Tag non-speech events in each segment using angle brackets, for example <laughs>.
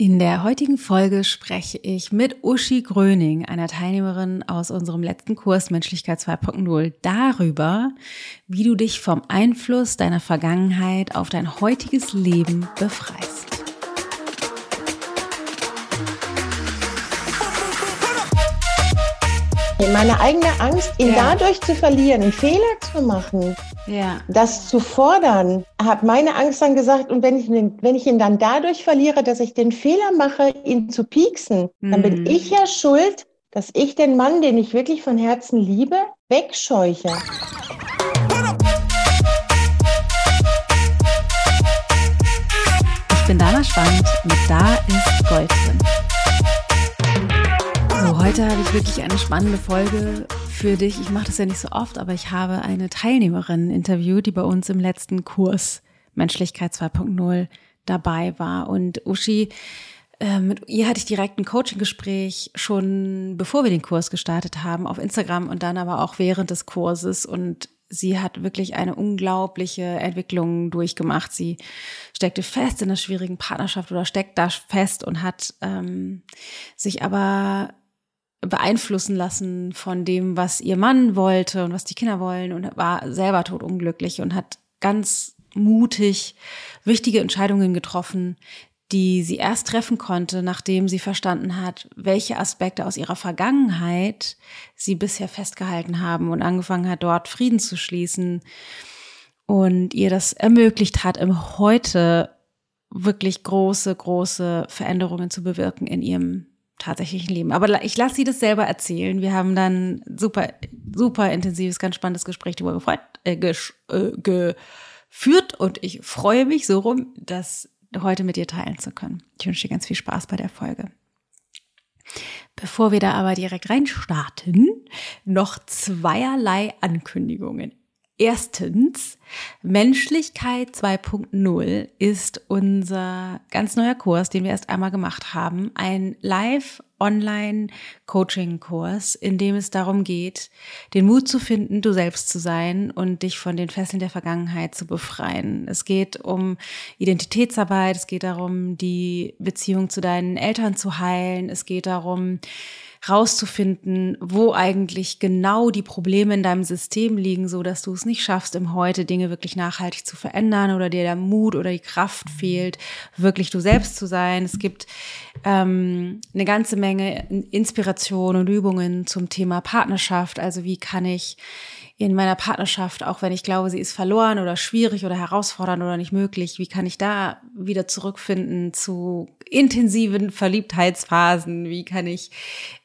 In der heutigen Folge spreche ich mit Uschi Gröning, einer Teilnehmerin aus unserem letzten Kurs Menschlichkeit 2.0, darüber, wie du dich vom Einfluss deiner Vergangenheit auf dein heutiges Leben befreist. Meine eigene Angst, ihn ja. dadurch zu verlieren, einen Fehler zu machen, ja. das zu fordern, hat meine Angst dann gesagt, und wenn ich, ihn, wenn ich ihn dann dadurch verliere, dass ich den Fehler mache, ihn zu pieksen, mhm. dann bin mhm. ich ja schuld, dass ich den Mann, den ich wirklich von Herzen liebe, wegscheuche. Ich bin Dana Schwand mit Da ist Gold drin. Heute habe ich wirklich eine spannende Folge für dich. Ich mache das ja nicht so oft, aber ich habe eine Teilnehmerin interviewt, die bei uns im letzten Kurs Menschlichkeit 2.0 dabei war. Und Uschi, äh, mit ihr hatte ich direkt ein Coaching-Gespräch schon bevor wir den Kurs gestartet haben auf Instagram und dann aber auch während des Kurses und sie hat wirklich eine unglaubliche Entwicklung durchgemacht. Sie steckte fest in einer schwierigen Partnerschaft oder steckt da fest und hat ähm, sich aber beeinflussen lassen von dem, was ihr Mann wollte und was die Kinder wollen und war selber totunglücklich und hat ganz mutig wichtige Entscheidungen getroffen, die sie erst treffen konnte, nachdem sie verstanden hat, welche Aspekte aus ihrer Vergangenheit sie bisher festgehalten haben und angefangen hat, dort Frieden zu schließen und ihr das ermöglicht hat, im Heute wirklich große, große Veränderungen zu bewirken in ihrem tatsächlichen Leben. Aber ich lasse sie das selber erzählen. Wir haben dann super, super intensives, ganz spannendes Gespräch darüber gefreut, äh, äh, geführt und ich freue mich so rum, das heute mit dir teilen zu können. Ich wünsche dir ganz viel Spaß bei der Folge. Bevor wir da aber direkt reinstarten, noch zweierlei Ankündigungen. Erstens, Menschlichkeit 2.0 ist unser ganz neuer Kurs, den wir erst einmal gemacht haben. Ein Live-Online-Coaching-Kurs, in dem es darum geht, den Mut zu finden, du selbst zu sein und dich von den Fesseln der Vergangenheit zu befreien. Es geht um Identitätsarbeit, es geht darum, die Beziehung zu deinen Eltern zu heilen, es geht darum, rauszufinden, wo eigentlich genau die Probleme in deinem System liegen, so dass du es nicht schaffst, im Heute Dinge wirklich nachhaltig zu verändern oder dir der Mut oder die Kraft fehlt, wirklich du selbst zu sein. Es gibt ähm, eine ganze Menge Inspiration und Übungen zum Thema Partnerschaft. Also wie kann ich in meiner Partnerschaft, auch wenn ich glaube, sie ist verloren oder schwierig oder herausfordernd oder nicht möglich, wie kann ich da wieder zurückfinden zu intensiven Verliebtheitsphasen? Wie kann ich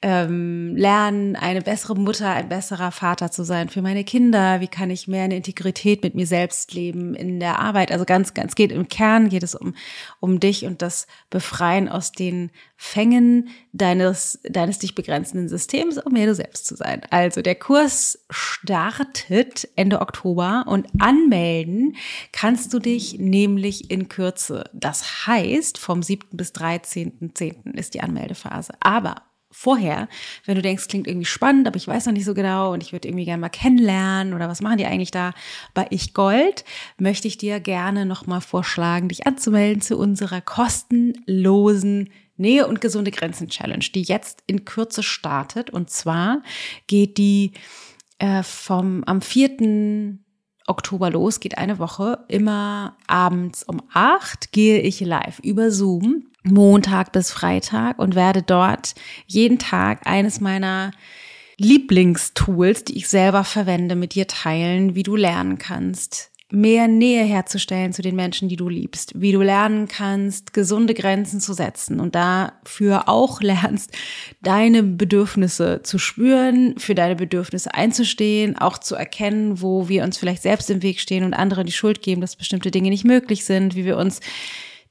ähm, lernen, eine bessere Mutter, ein besserer Vater zu sein für meine Kinder? Wie kann ich mehr eine Integrität mit mir selbst leben in der Arbeit? Also ganz, ganz geht im Kern geht es um, um dich und das Befreien aus den Fängen deines, deines dich begrenzenden Systems, um mehr du selbst zu sein. Also der Kurs startet Ende Oktober und anmelden kannst du dich nämlich in Kürze. Das heißt, vom 7. bis 13.10. ist die Anmeldephase. Aber vorher, wenn du denkst, klingt irgendwie spannend, aber ich weiß noch nicht so genau und ich würde irgendwie gerne mal kennenlernen oder was machen die eigentlich da bei Ich Gold, möchte ich dir gerne nochmal vorschlagen, dich anzumelden zu unserer kostenlosen Nähe und gesunde Grenzen Challenge, die jetzt in Kürze startet. Und zwar geht die äh, vom am 4. Oktober los, geht eine Woche. Immer abends um acht gehe ich live über Zoom, Montag bis Freitag und werde dort jeden Tag eines meiner Lieblingstools, die ich selber verwende, mit dir teilen, wie du lernen kannst, mehr Nähe herzustellen zu den Menschen, die du liebst, wie du lernen kannst, gesunde Grenzen zu setzen und dafür auch lernst, deine Bedürfnisse zu spüren, für deine Bedürfnisse einzustehen, auch zu erkennen, wo wir uns vielleicht selbst im Weg stehen und andere die Schuld geben, dass bestimmte Dinge nicht möglich sind, wie wir uns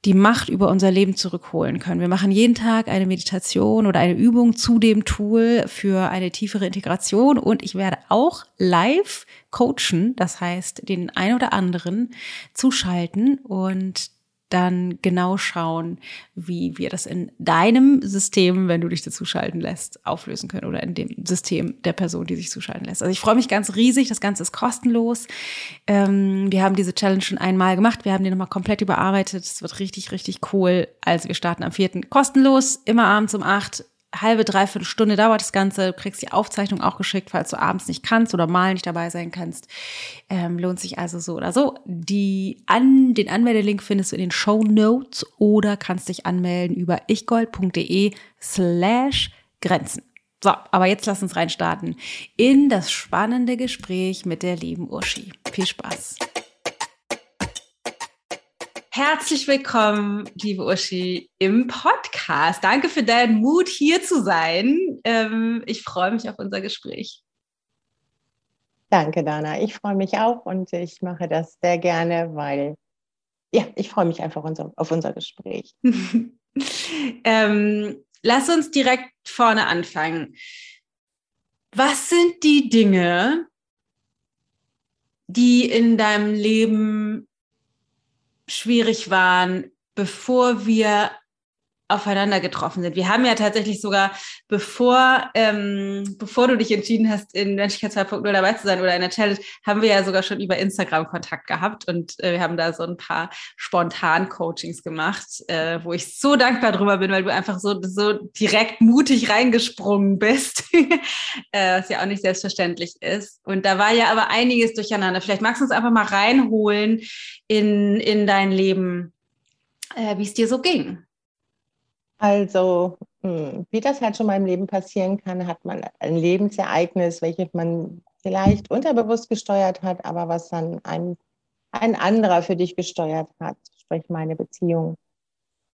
die Macht über unser Leben zurückholen können. Wir machen jeden Tag eine Meditation oder eine Übung zu dem Tool für eine tiefere Integration und ich werde auch live coachen, das heißt den ein oder anderen zuschalten und dann genau schauen, wie wir das in deinem System, wenn du dich dazu schalten lässt, auflösen können oder in dem System der Person, die sich zuschalten lässt. Also ich freue mich ganz riesig, das Ganze ist kostenlos. Ähm, wir haben diese Challenge schon einmal gemacht, wir haben die nochmal komplett überarbeitet. Es wird richtig, richtig cool. Also wir starten am vierten kostenlos, immer abends um acht halbe, dreiviertel Stunde dauert das Ganze. Du kriegst die Aufzeichnung auch geschickt, falls du abends nicht kannst oder mal nicht dabei sein kannst. Ähm, lohnt sich also so oder so. Die an, den Anmeldelink findest du in den Show Notes oder kannst dich anmelden über ichgold.de slash Grenzen. So, aber jetzt lass uns reinstarten in das spannende Gespräch mit der lieben Uschi. Viel Spaß. Herzlich willkommen, liebe Uschi, im Podcast. Danke für deinen Mut, hier zu sein. Ähm, ich freue mich auf unser Gespräch. Danke, Dana. Ich freue mich auch und ich mache das sehr gerne, weil ja, ich freue mich einfach auf unser Gespräch. <laughs> ähm, lass uns direkt vorne anfangen. Was sind die Dinge, die in deinem Leben schwierig waren, bevor wir aufeinander getroffen sind. Wir haben ja tatsächlich sogar, bevor, ähm, bevor du dich entschieden hast, in Menschlichkeit 2.0 dabei zu sein oder in der Challenge, haben wir ja sogar schon über Instagram Kontakt gehabt und äh, wir haben da so ein paar spontan Coachings gemacht, äh, wo ich so dankbar drüber bin, weil du einfach so, so direkt mutig reingesprungen bist, <laughs> äh, was ja auch nicht selbstverständlich ist. Und da war ja aber einiges durcheinander. Vielleicht magst du uns einfach mal reinholen in, in dein Leben, äh, wie es dir so ging. Also, hm, wie das halt schon mal im Leben passieren kann, hat man ein Lebensereignis, welches man vielleicht unterbewusst gesteuert hat, aber was dann ein, ein anderer für dich gesteuert hat, sprich meine Beziehung.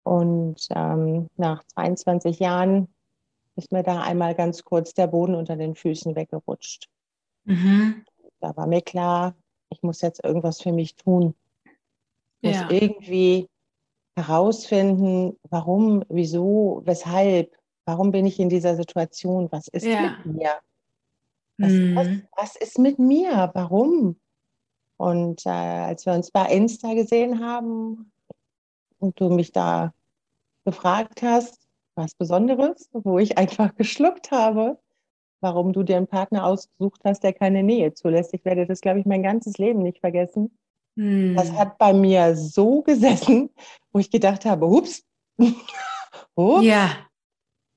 Und ähm, nach 22 Jahren ist mir da einmal ganz kurz der Boden unter den Füßen weggerutscht. Mhm. Da war mir klar, ich muss jetzt irgendwas für mich tun. Ich ja. muss irgendwie herausfinden, warum, wieso, weshalb, warum bin ich in dieser Situation, was ist ja. mit mir? Was, mhm. was, was, ist mit mir? Warum? Und äh, als wir uns bei Insta gesehen haben und du mich da gefragt hast, was Besonderes, wo ich einfach geschluckt habe, warum du dir einen Partner ausgesucht hast, der keine Nähe zulässt. Ich werde das, glaube ich, mein ganzes Leben nicht vergessen. Das hm. hat bei mir so gesessen, wo ich gedacht habe, ups, <laughs> ups ja.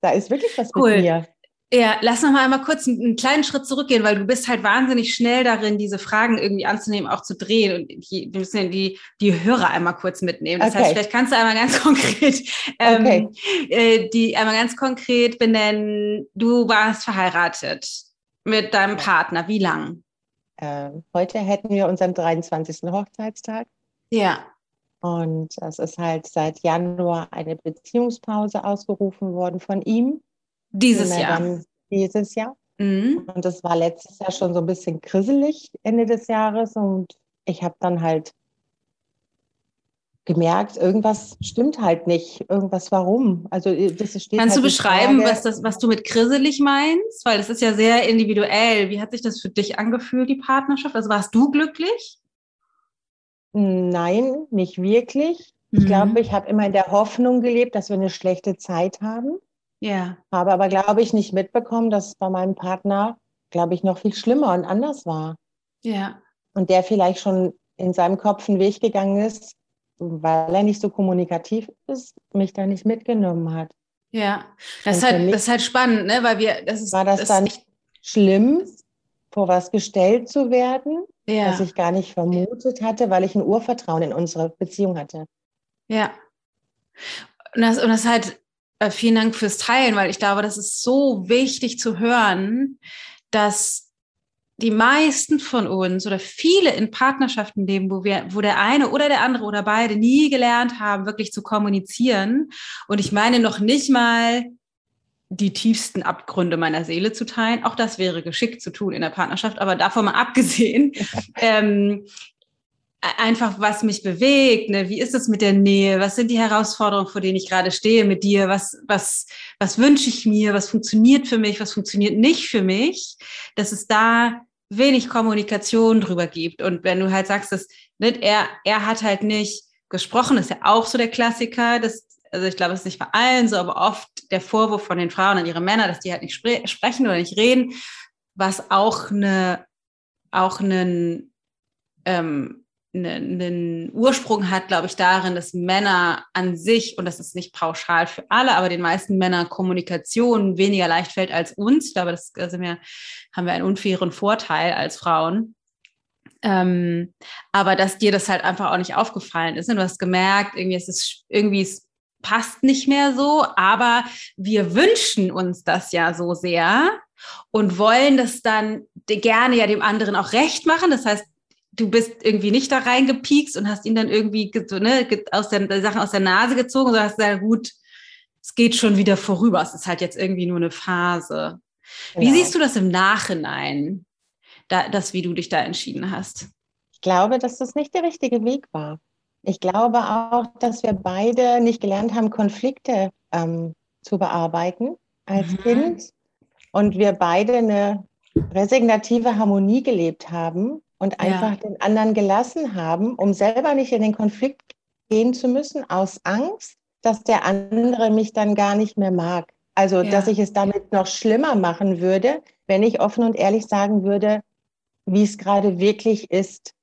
da ist wirklich was cool. mit mir. Ja, lass noch mal einmal kurz einen, einen, kleinen Schritt zurückgehen, weil du bist halt wahnsinnig schnell darin, diese Fragen irgendwie anzunehmen, auch zu drehen und die, wir müssen die, die Hörer einmal kurz mitnehmen. Das okay. heißt, vielleicht kannst du einmal ganz <laughs> konkret, ähm, okay. äh, die einmal ganz konkret benennen. Du warst verheiratet mit deinem Partner. Wie lang? Äh, heute hätten wir unseren 23. Hochzeitstag. Ja. Und es ist halt seit Januar eine Beziehungspause ausgerufen worden von ihm. Dieses Jahr. Dieses Jahr. Mhm. Und das war letztes Jahr schon so ein bisschen grisselig, Ende des Jahres. Und ich habe dann halt gemerkt, irgendwas stimmt halt nicht. Irgendwas warum. Also äh, das steht Kannst halt du beschreiben, was, das, was du mit grisselig meinst? Weil das ist ja sehr individuell. Wie hat sich das für dich angefühlt, die Partnerschaft? Also warst du glücklich? Nein, nicht wirklich. Ich mhm. glaube, ich habe immer in der Hoffnung gelebt, dass wir eine schlechte Zeit haben. Ja. Habe aber, glaube ich, nicht mitbekommen, dass es bei meinem Partner, glaube ich, noch viel schlimmer und anders war. Ja. Und der vielleicht schon in seinem Kopf einen Weg gegangen ist, weil er nicht so kommunikativ ist, mich da nicht mitgenommen hat. Ja, das ist, halt, das ist halt spannend, ne? weil wir, das ist. War das, das dann nicht schlimm, vor was gestellt zu werden, ja. was ich gar nicht vermutet hatte, weil ich ein Urvertrauen in unsere Beziehung hatte. Ja. Und das, und das halt, äh, vielen Dank fürs Teilen, weil ich glaube, das ist so wichtig zu hören, dass die meisten von uns oder viele in Partnerschaften leben, wo wir, wo der eine oder der andere oder beide nie gelernt haben, wirklich zu kommunizieren. Und ich meine noch nicht mal die tiefsten Abgründe meiner Seele zu teilen. Auch das wäre geschickt zu tun in der Partnerschaft, aber davon mal <laughs> abgesehen, ähm, einfach was mich bewegt, ne? wie ist es mit der Nähe, was sind die Herausforderungen, vor denen ich gerade stehe mit dir, was, was, was wünsche ich mir, was funktioniert für mich, was funktioniert nicht für mich, dass es da wenig Kommunikation drüber gibt. Und wenn du halt sagst, dass nicht, er, er hat halt nicht gesprochen, ist ja auch so der Klassiker. Das, also ich glaube, es ist nicht bei allen so, aber oft der Vorwurf von den Frauen an ihre Männer, dass die halt nicht spre sprechen oder nicht reden, was auch eine, auch einen, ähm, einen, Ursprung hat, glaube ich, darin, dass Männer an sich, und das ist nicht pauschal für alle, aber den meisten Männern Kommunikation weniger leicht fällt als uns. Ich glaube, das also wir, haben wir einen unfairen Vorteil als Frauen. Ähm, aber dass dir das halt einfach auch nicht aufgefallen ist. Ne? Du hast gemerkt, irgendwie ist es irgendwie es passt nicht mehr so, aber wir wünschen uns das ja so sehr und wollen das dann gerne ja dem anderen auch recht machen. Das heißt, du bist irgendwie nicht da reingepiekst und hast ihn dann irgendwie ne, aus der Sachen aus der Nase gezogen, sondern hast gesagt, gut, es geht schon wieder vorüber. Es ist halt jetzt irgendwie nur eine Phase. Wie ja. siehst du das im Nachhinein, da, das, wie du dich da entschieden hast? Ich glaube, dass das nicht der richtige Weg war. Ich glaube auch, dass wir beide nicht gelernt haben, Konflikte ähm, zu bearbeiten als mhm. Kind und wir beide eine resignative Harmonie gelebt haben und einfach ja. den anderen gelassen haben, um selber nicht in den Konflikt gehen zu müssen, aus Angst, dass der andere mich dann gar nicht mehr mag. Also, ja. dass ich es damit noch schlimmer machen würde, wenn ich offen und ehrlich sagen würde, wie es gerade wirklich ist.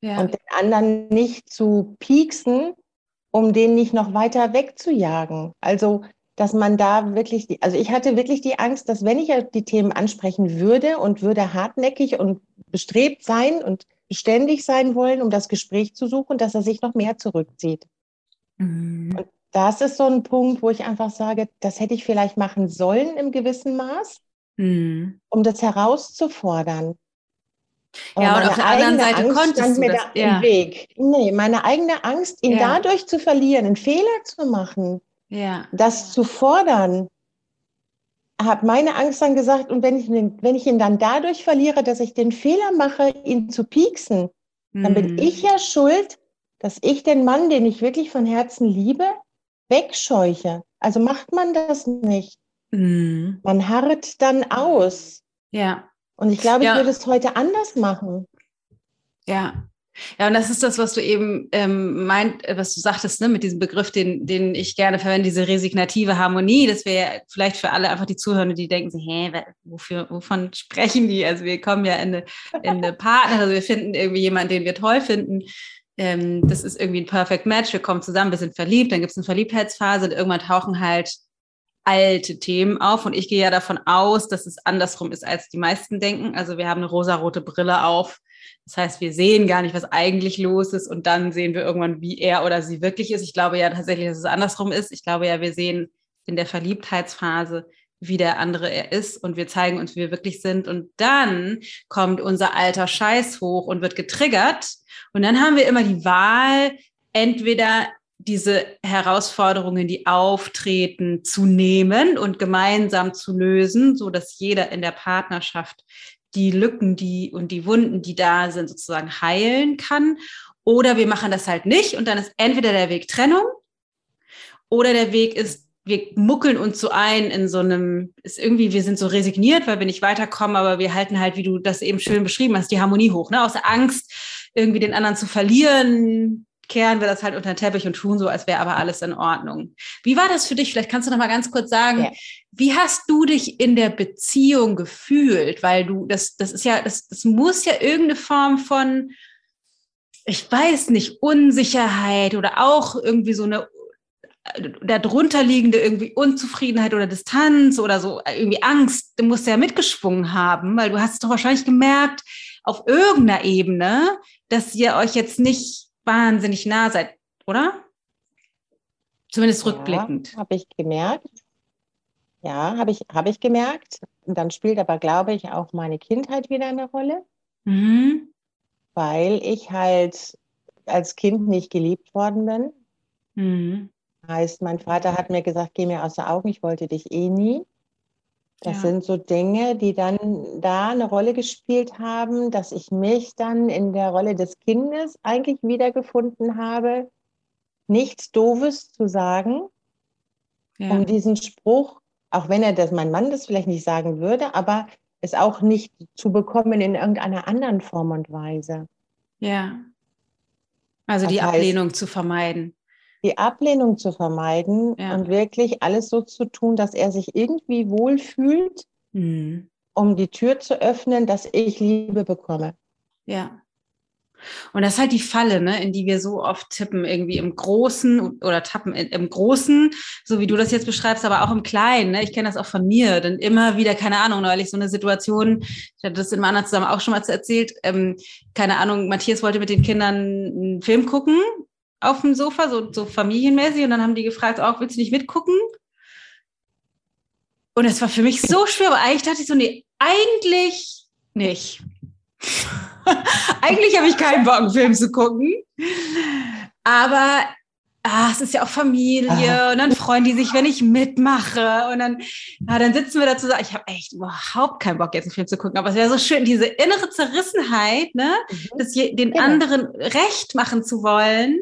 Ja. Und den anderen nicht zu pieksen, um den nicht noch weiter wegzujagen. Also, dass man da wirklich, die, also ich hatte wirklich die Angst, dass wenn ich die Themen ansprechen würde und würde hartnäckig und bestrebt sein und beständig sein wollen, um das Gespräch zu suchen, dass er sich noch mehr zurückzieht. Mhm. Und das ist so ein Punkt, wo ich einfach sage, das hätte ich vielleicht machen sollen im gewissen Maß, mhm. um das herauszufordern. Ja, und auf der anderen Seite Angst konntest du das, da ja. Weg. Nee, meine eigene Angst, ihn ja. dadurch zu verlieren, einen Fehler zu machen, ja. das zu fordern, hat meine Angst dann gesagt, und wenn ich, wenn ich ihn dann dadurch verliere, dass ich den Fehler mache, ihn zu pieksen, mhm. dann bin hm. ich ja schuld, dass ich den Mann, den ich wirklich von Herzen liebe, wegscheuche. Also macht man das nicht. Mhm. Man harrt dann aus. Ja. Und ich glaube, ich würde es heute anders machen. Ja. Ja, und das ist das, was du eben ähm, meint, äh, was du sagtest, ne, mit diesem Begriff, den, den ich gerne verwende, diese resignative Harmonie. Das wäre vielleicht für alle einfach die Zuhörer, die denken, so, hä, wofür, wovon sprechen die? Also wir kommen ja in eine, in eine Partner, also wir finden irgendwie jemanden, den wir toll finden ähm, das ist irgendwie ein Perfect Match, wir kommen zusammen, wir sind verliebt, dann gibt es eine Verliebtheitsphase und irgendwann tauchen halt alte Themen auf und ich gehe ja davon aus, dass es andersrum ist, als die meisten denken. Also wir haben eine rosarote Brille auf. Das heißt, wir sehen gar nicht, was eigentlich los ist und dann sehen wir irgendwann, wie er oder sie wirklich ist. Ich glaube ja tatsächlich, dass es andersrum ist. Ich glaube ja, wir sehen in der Verliebtheitsphase, wie der andere er ist und wir zeigen uns, wie wir wirklich sind. Und dann kommt unser alter Scheiß hoch und wird getriggert und dann haben wir immer die Wahl, entweder diese Herausforderungen, die auftreten, zu nehmen und gemeinsam zu lösen, so dass jeder in der Partnerschaft die Lücken, die und die Wunden, die da sind, sozusagen heilen kann. Oder wir machen das halt nicht und dann ist entweder der Weg Trennung oder der Weg ist, wir muckeln uns so ein in so einem, ist irgendwie, wir sind so resigniert, weil wir nicht weiterkommen, aber wir halten halt, wie du das eben schön beschrieben hast, die Harmonie hoch, ne? Aus Angst, irgendwie den anderen zu verlieren, kehren wir das halt unter den Teppich und tun so, als wäre aber alles in Ordnung. Wie war das für dich? Vielleicht kannst du noch mal ganz kurz sagen, ja. wie hast du dich in der Beziehung gefühlt? Weil du, das, das ist ja, das, das muss ja irgendeine Form von, ich weiß nicht, Unsicherheit oder auch irgendwie so eine darunter liegende irgendwie Unzufriedenheit oder Distanz oder so irgendwie Angst, du musst ja mitgeschwungen haben, weil du hast doch wahrscheinlich gemerkt, auf irgendeiner Ebene, dass ihr euch jetzt nicht wahnsinnig nah seid, oder? Zumindest rückblickend. Ja, habe ich gemerkt. Ja, habe ich, hab ich gemerkt. Und dann spielt aber, glaube ich, auch meine Kindheit wieder eine Rolle. Mhm. Weil ich halt als Kind nicht geliebt worden bin. Mhm. Heißt, mein Vater hat mir gesagt, geh mir aus den Augen, ich wollte dich eh nie. Das ja. sind so Dinge, die dann da eine Rolle gespielt haben, dass ich mich dann in der Rolle des Kindes eigentlich wiedergefunden habe, nichts Doofes zu sagen, ja. um diesen Spruch, auch wenn er das, mein Mann das vielleicht nicht sagen würde, aber es auch nicht zu bekommen in irgendeiner anderen Form und Weise. Ja. Also die das Ablehnung zu vermeiden. Die Ablehnung zu vermeiden ja. und wirklich alles so zu tun, dass er sich irgendwie wohlfühlt, mhm. um die Tür zu öffnen, dass ich Liebe bekomme. Ja. Und das ist halt die Falle, ne, in die wir so oft tippen, irgendwie im Großen oder tappen im Großen, so wie du das jetzt beschreibst, aber auch im Kleinen. Ne? Ich kenne das auch von mir, denn immer wieder, keine Ahnung, neulich so eine Situation, ich hatte das in meiner zusammen auch schon mal erzählt, ähm, keine Ahnung, Matthias wollte mit den Kindern einen Film gucken auf dem Sofa, so, so familienmäßig, und dann haben die gefragt, auch, willst du nicht mitgucken? Und es war für mich so schwer, aber eigentlich dachte ich so, nee, eigentlich nicht. <laughs> Eigentlich habe ich keinen Bock, einen Film zu gucken. Aber ah, es ist ja auch Familie ah. und dann freuen die sich, wenn ich mitmache. Und dann, ah, dann sitzen wir da zusammen. Ich habe echt überhaupt keinen Bock, jetzt einen Film zu gucken. Aber es wäre so schön, diese innere Zerrissenheit, ne, mhm. das je, den ja. anderen recht machen zu wollen.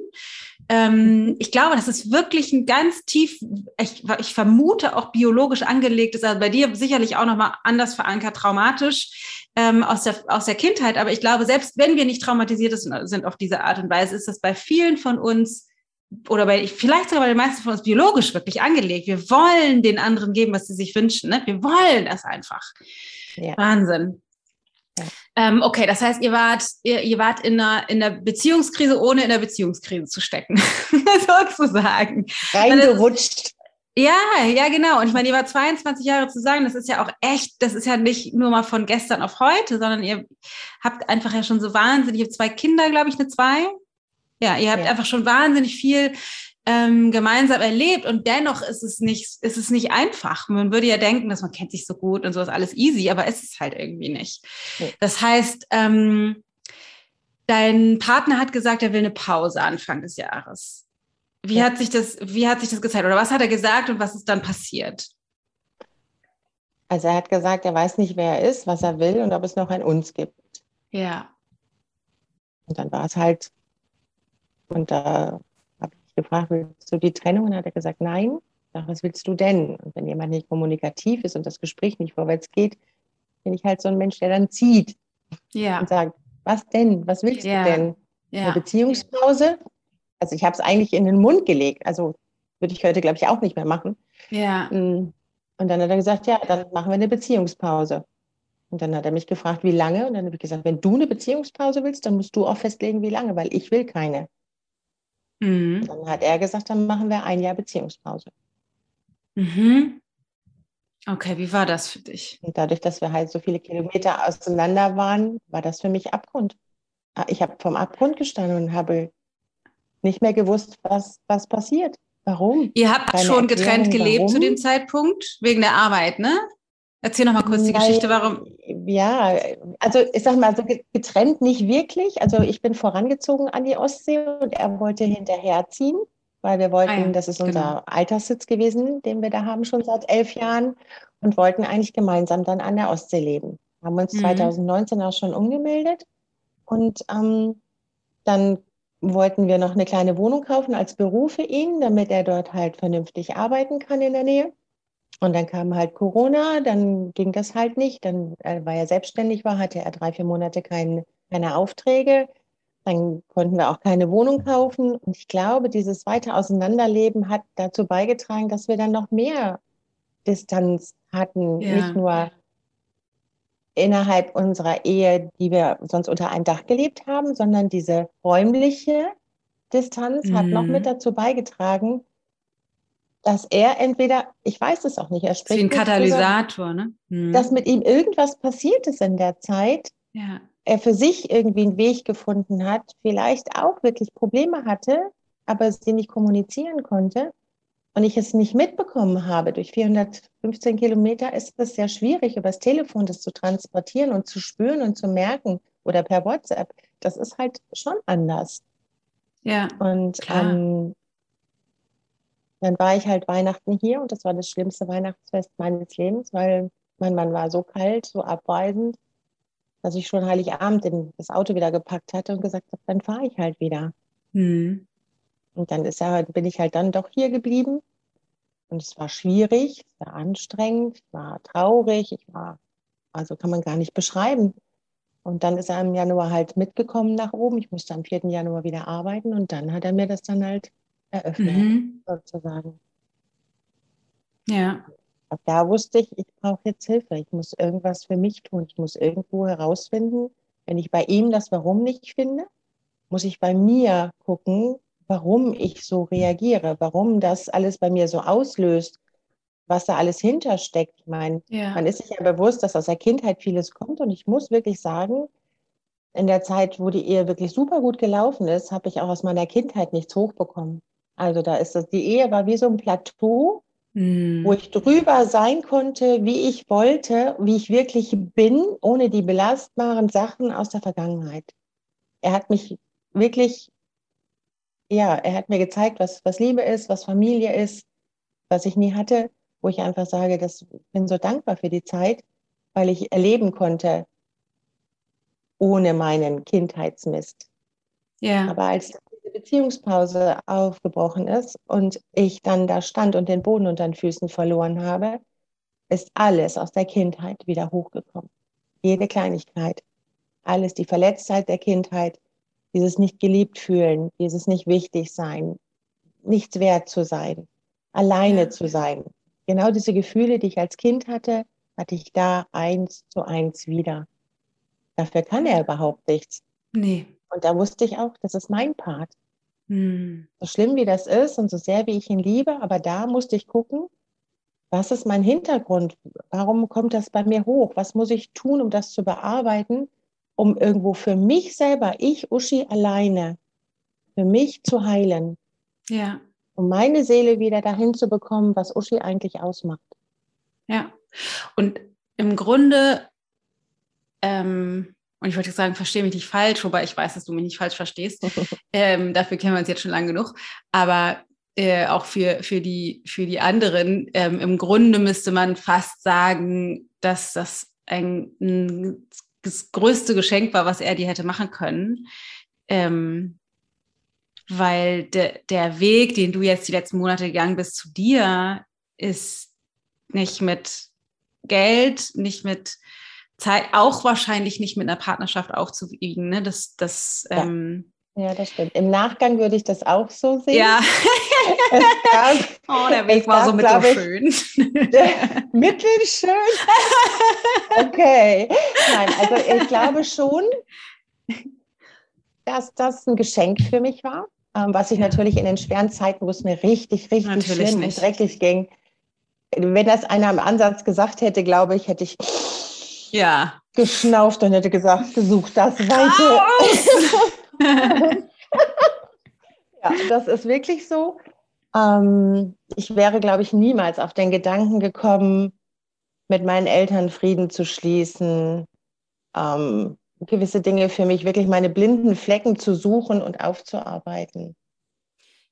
Ähm, ich glaube, das ist wirklich ein ganz tief, ich, ich vermute auch biologisch angelegt ist, also bei dir sicherlich auch nochmal anders verankert, traumatisch ähm, aus, der, aus der Kindheit. Aber ich glaube, selbst wenn wir nicht traumatisiert sind auf diese Art und Weise, ist das bei vielen von uns oder bei, vielleicht sogar bei den meisten von uns biologisch wirklich angelegt. Wir wollen den anderen geben, was sie sich wünschen. Ne? Wir wollen das einfach. Ja. Wahnsinn. Ja. Ähm, okay, das heißt, ihr wart, ihr, ihr wart in einer, in einer Beziehungskrise, ohne in der Beziehungskrise zu stecken, <laughs> sozusagen. Reingerutscht. Ja, ja, genau. Und ich meine, ihr war 22 Jahre zusammen. Das ist ja auch echt, das ist ja nicht nur mal von gestern auf heute, sondern ihr habt einfach ja schon so wahnsinnig, ihr habt zwei Kinder, glaube ich, eine zwei. Ja, ihr habt ja. einfach schon wahnsinnig viel ähm, gemeinsam erlebt und dennoch ist es nicht, ist es nicht einfach. Man würde ja denken, dass man kennt sich so gut und so ist alles easy, aber es ist halt irgendwie nicht. Ja. Das heißt, ähm, dein Partner hat gesagt, er will eine Pause Anfang des Jahres. Wie hat sich das, wie hat sich das gezeigt? Oder was hat er gesagt und was ist dann passiert? Also er hat gesagt, er weiß nicht, wer er ist, was er will und ob es noch ein uns gibt. Ja. Und dann war es halt, und da habe ich gefragt, willst du die Trennung? Und dann hat er gesagt, nein. Sag, was willst du denn? Und wenn jemand nicht kommunikativ ist und das Gespräch nicht vorwärts geht, bin ich halt so ein Mensch, der dann zieht. Ja. Und sagt, was denn? Was willst ja. du denn? Ja. Eine Beziehungspause? Also ich habe es eigentlich in den Mund gelegt. Also würde ich heute, glaube ich, auch nicht mehr machen. Ja. Mm. Und dann hat er gesagt, ja, dann machen wir eine Beziehungspause. Und dann hat er mich gefragt, wie lange? Und dann habe ich gesagt, wenn du eine Beziehungspause willst, dann musst du auch festlegen, wie lange, weil ich will keine. Mhm. Dann hat er gesagt, dann machen wir ein Jahr Beziehungspause. Mhm. Okay, wie war das für dich? Und dadurch, dass wir halt so viele Kilometer auseinander waren, war das für mich Abgrund. Ich habe vom Abgrund gestanden und habe nicht mehr gewusst, was, was passiert. Warum? Ihr habt Keine schon getrennt gelebt warum? zu dem Zeitpunkt, wegen der Arbeit, ne? Erzähl noch mal kurz die Nein, Geschichte, warum. Ja, also ich sag mal, so getrennt nicht wirklich. Also ich bin vorangezogen an die Ostsee und er wollte hinterherziehen, weil wir wollten, ah ja, das ist unser genau. Alterssitz gewesen, den wir da haben schon seit elf Jahren und wollten eigentlich gemeinsam dann an der Ostsee leben. Haben uns mhm. 2019 auch schon umgemeldet und ähm, dann wollten wir noch eine kleine Wohnung kaufen als Büro für ihn, damit er dort halt vernünftig arbeiten kann in der Nähe. Und dann kam halt Corona, dann ging das halt nicht. Dann, äh, weil er selbstständig war, hatte er drei, vier Monate keine, keine Aufträge. Dann konnten wir auch keine Wohnung kaufen. Und ich glaube, dieses weite Auseinanderleben hat dazu beigetragen, dass wir dann noch mehr Distanz hatten. Ja. Nicht nur innerhalb unserer Ehe, die wir sonst unter einem Dach gelebt haben, sondern diese räumliche Distanz mhm. hat noch mit mhm. dazu beigetragen, dass er entweder, ich weiß es auch nicht, er spricht. Wie ein Katalysator, ne? Mhm. Dass mit ihm irgendwas passiert ist in der Zeit. Ja. Er für sich irgendwie einen Weg gefunden hat, vielleicht auch wirklich Probleme hatte, aber sie nicht kommunizieren konnte und ich es nicht mitbekommen habe, durch 415 Kilometer ist es sehr schwierig, über das Telefon das zu transportieren und zu spüren und zu merken oder per WhatsApp. Das ist halt schon anders. Ja. Und ähm, dann war ich halt Weihnachten hier und das war das schlimmste Weihnachtsfest meines Lebens, weil mein Mann war so kalt, so abweisend, dass ich schon Heiligabend in das Auto wieder gepackt hatte und gesagt habe, dann fahre ich halt wieder. Hm. Und dann ist er, bin ich halt dann doch hier geblieben. Und es war schwierig, es war anstrengend, es war traurig, ich war, also kann man gar nicht beschreiben. Und dann ist er im Januar halt mitgekommen nach oben. Ich musste am 4. Januar wieder arbeiten und dann hat er mir das dann halt eröffnet, mhm. sozusagen. Ja. Ab da wusste ich, ich brauche jetzt Hilfe. Ich muss irgendwas für mich tun. Ich muss irgendwo herausfinden, wenn ich bei ihm das Warum nicht finde, muss ich bei mir gucken, warum ich so reagiere, warum das alles bei mir so auslöst, was da alles hintersteckt. Ich meine, ja. man ist sich ja bewusst, dass aus der Kindheit vieles kommt und ich muss wirklich sagen, in der Zeit, wo die Ehe wirklich super gut gelaufen ist, habe ich auch aus meiner Kindheit nichts hochbekommen. Also da ist das, die Ehe war wie so ein Plateau, mhm. wo ich drüber sein konnte, wie ich wollte, wie ich wirklich bin, ohne die belastbaren Sachen aus der Vergangenheit. Er hat mich wirklich, ja, er hat mir gezeigt, was, was Liebe ist, was Familie ist, was ich nie hatte, wo ich einfach sage, das bin so dankbar für die Zeit, weil ich erleben konnte, ohne meinen Kindheitsmist. Ja. Aber als Beziehungspause aufgebrochen ist und ich dann da stand und den Boden unter den Füßen verloren habe, ist alles aus der Kindheit wieder hochgekommen. Jede Kleinigkeit. Alles, die Verletztheit der Kindheit, dieses nicht geliebt fühlen, dieses nicht wichtig sein, nichts wert zu sein, alleine zu sein. Genau diese Gefühle, die ich als Kind hatte, hatte ich da eins zu eins wieder. Dafür kann er überhaupt nichts. Nee. Und da wusste ich auch, das ist mein Part. Hm. So schlimm wie das ist und so sehr wie ich ihn liebe, aber da musste ich gucken, was ist mein Hintergrund? Warum kommt das bei mir hoch? Was muss ich tun, um das zu bearbeiten? um irgendwo für mich selber, ich Uschi alleine, für mich zu heilen. Ja. Um meine Seele wieder dahin zu bekommen, was Uschi eigentlich ausmacht. Ja. Und im Grunde, ähm, und ich wollte sagen, verstehe mich nicht falsch, wobei ich weiß, dass du mich nicht falsch verstehst. <laughs> ähm, dafür kennen wir uns jetzt schon lange genug. Aber äh, auch für, für, die, für die anderen, ähm, im Grunde müsste man fast sagen, dass das ein, ein das größte Geschenk war, was er dir hätte machen können. Ähm, weil de, der Weg, den du jetzt die letzten Monate gegangen bist zu dir, ist nicht mit Geld, nicht mit Zeit, auch wahrscheinlich nicht mit einer Partnerschaft aufzuwiegen. Ne? Das, das, ja. Ähm, ja, das stimmt. Im Nachgang würde ich das auch so sehen. Ja. <laughs> gab, oh, der Weg war gab, so mittelschön. mittelschön? Okay. Nein, also ich glaube schon, dass das ein Geschenk für mich war, ähm, was ich natürlich in den schweren Zeiten, wo es mir richtig, richtig natürlich schlimm nicht. und dreckig ging, wenn das einer im Ansatz gesagt hätte, glaube ich, hätte ich ja. geschnauft und hätte gesagt, besuch das weiter. <laughs> ja, das ist wirklich so. Ähm, ich wäre, glaube ich, niemals auf den Gedanken gekommen, mit meinen Eltern Frieden zu schließen, ähm, gewisse Dinge für mich, wirklich meine blinden Flecken zu suchen und aufzuarbeiten.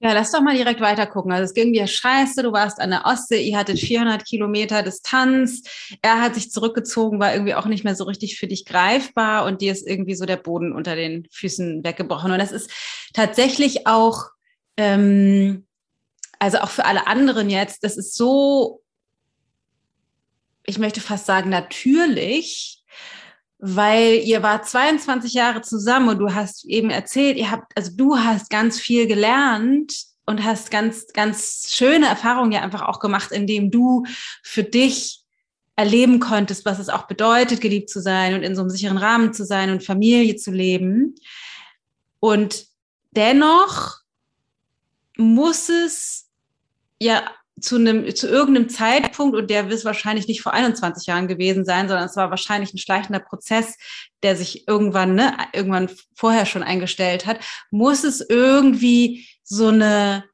Ja, lass doch mal direkt weiter gucken. Also es ging dir scheiße, du warst an der Ostsee, ihr hattet 400 Kilometer Distanz, er hat sich zurückgezogen, war irgendwie auch nicht mehr so richtig für dich greifbar und dir ist irgendwie so der Boden unter den Füßen weggebrochen. Und das ist tatsächlich auch, ähm, also auch für alle anderen jetzt, das ist so, ich möchte fast sagen, natürlich, weil ihr wart 22 Jahre zusammen und du hast eben erzählt, ihr habt, also du hast ganz viel gelernt und hast ganz, ganz schöne Erfahrungen ja einfach auch gemacht, indem du für dich erleben konntest, was es auch bedeutet, geliebt zu sein und in so einem sicheren Rahmen zu sein und Familie zu leben. Und dennoch muss es ja zu einem, zu irgendeinem Zeitpunkt, und der wird wahrscheinlich nicht vor 21 Jahren gewesen sein, sondern es war wahrscheinlich ein schleichender Prozess, der sich irgendwann, ne, irgendwann vorher schon eingestellt hat, muss es irgendwie so eine,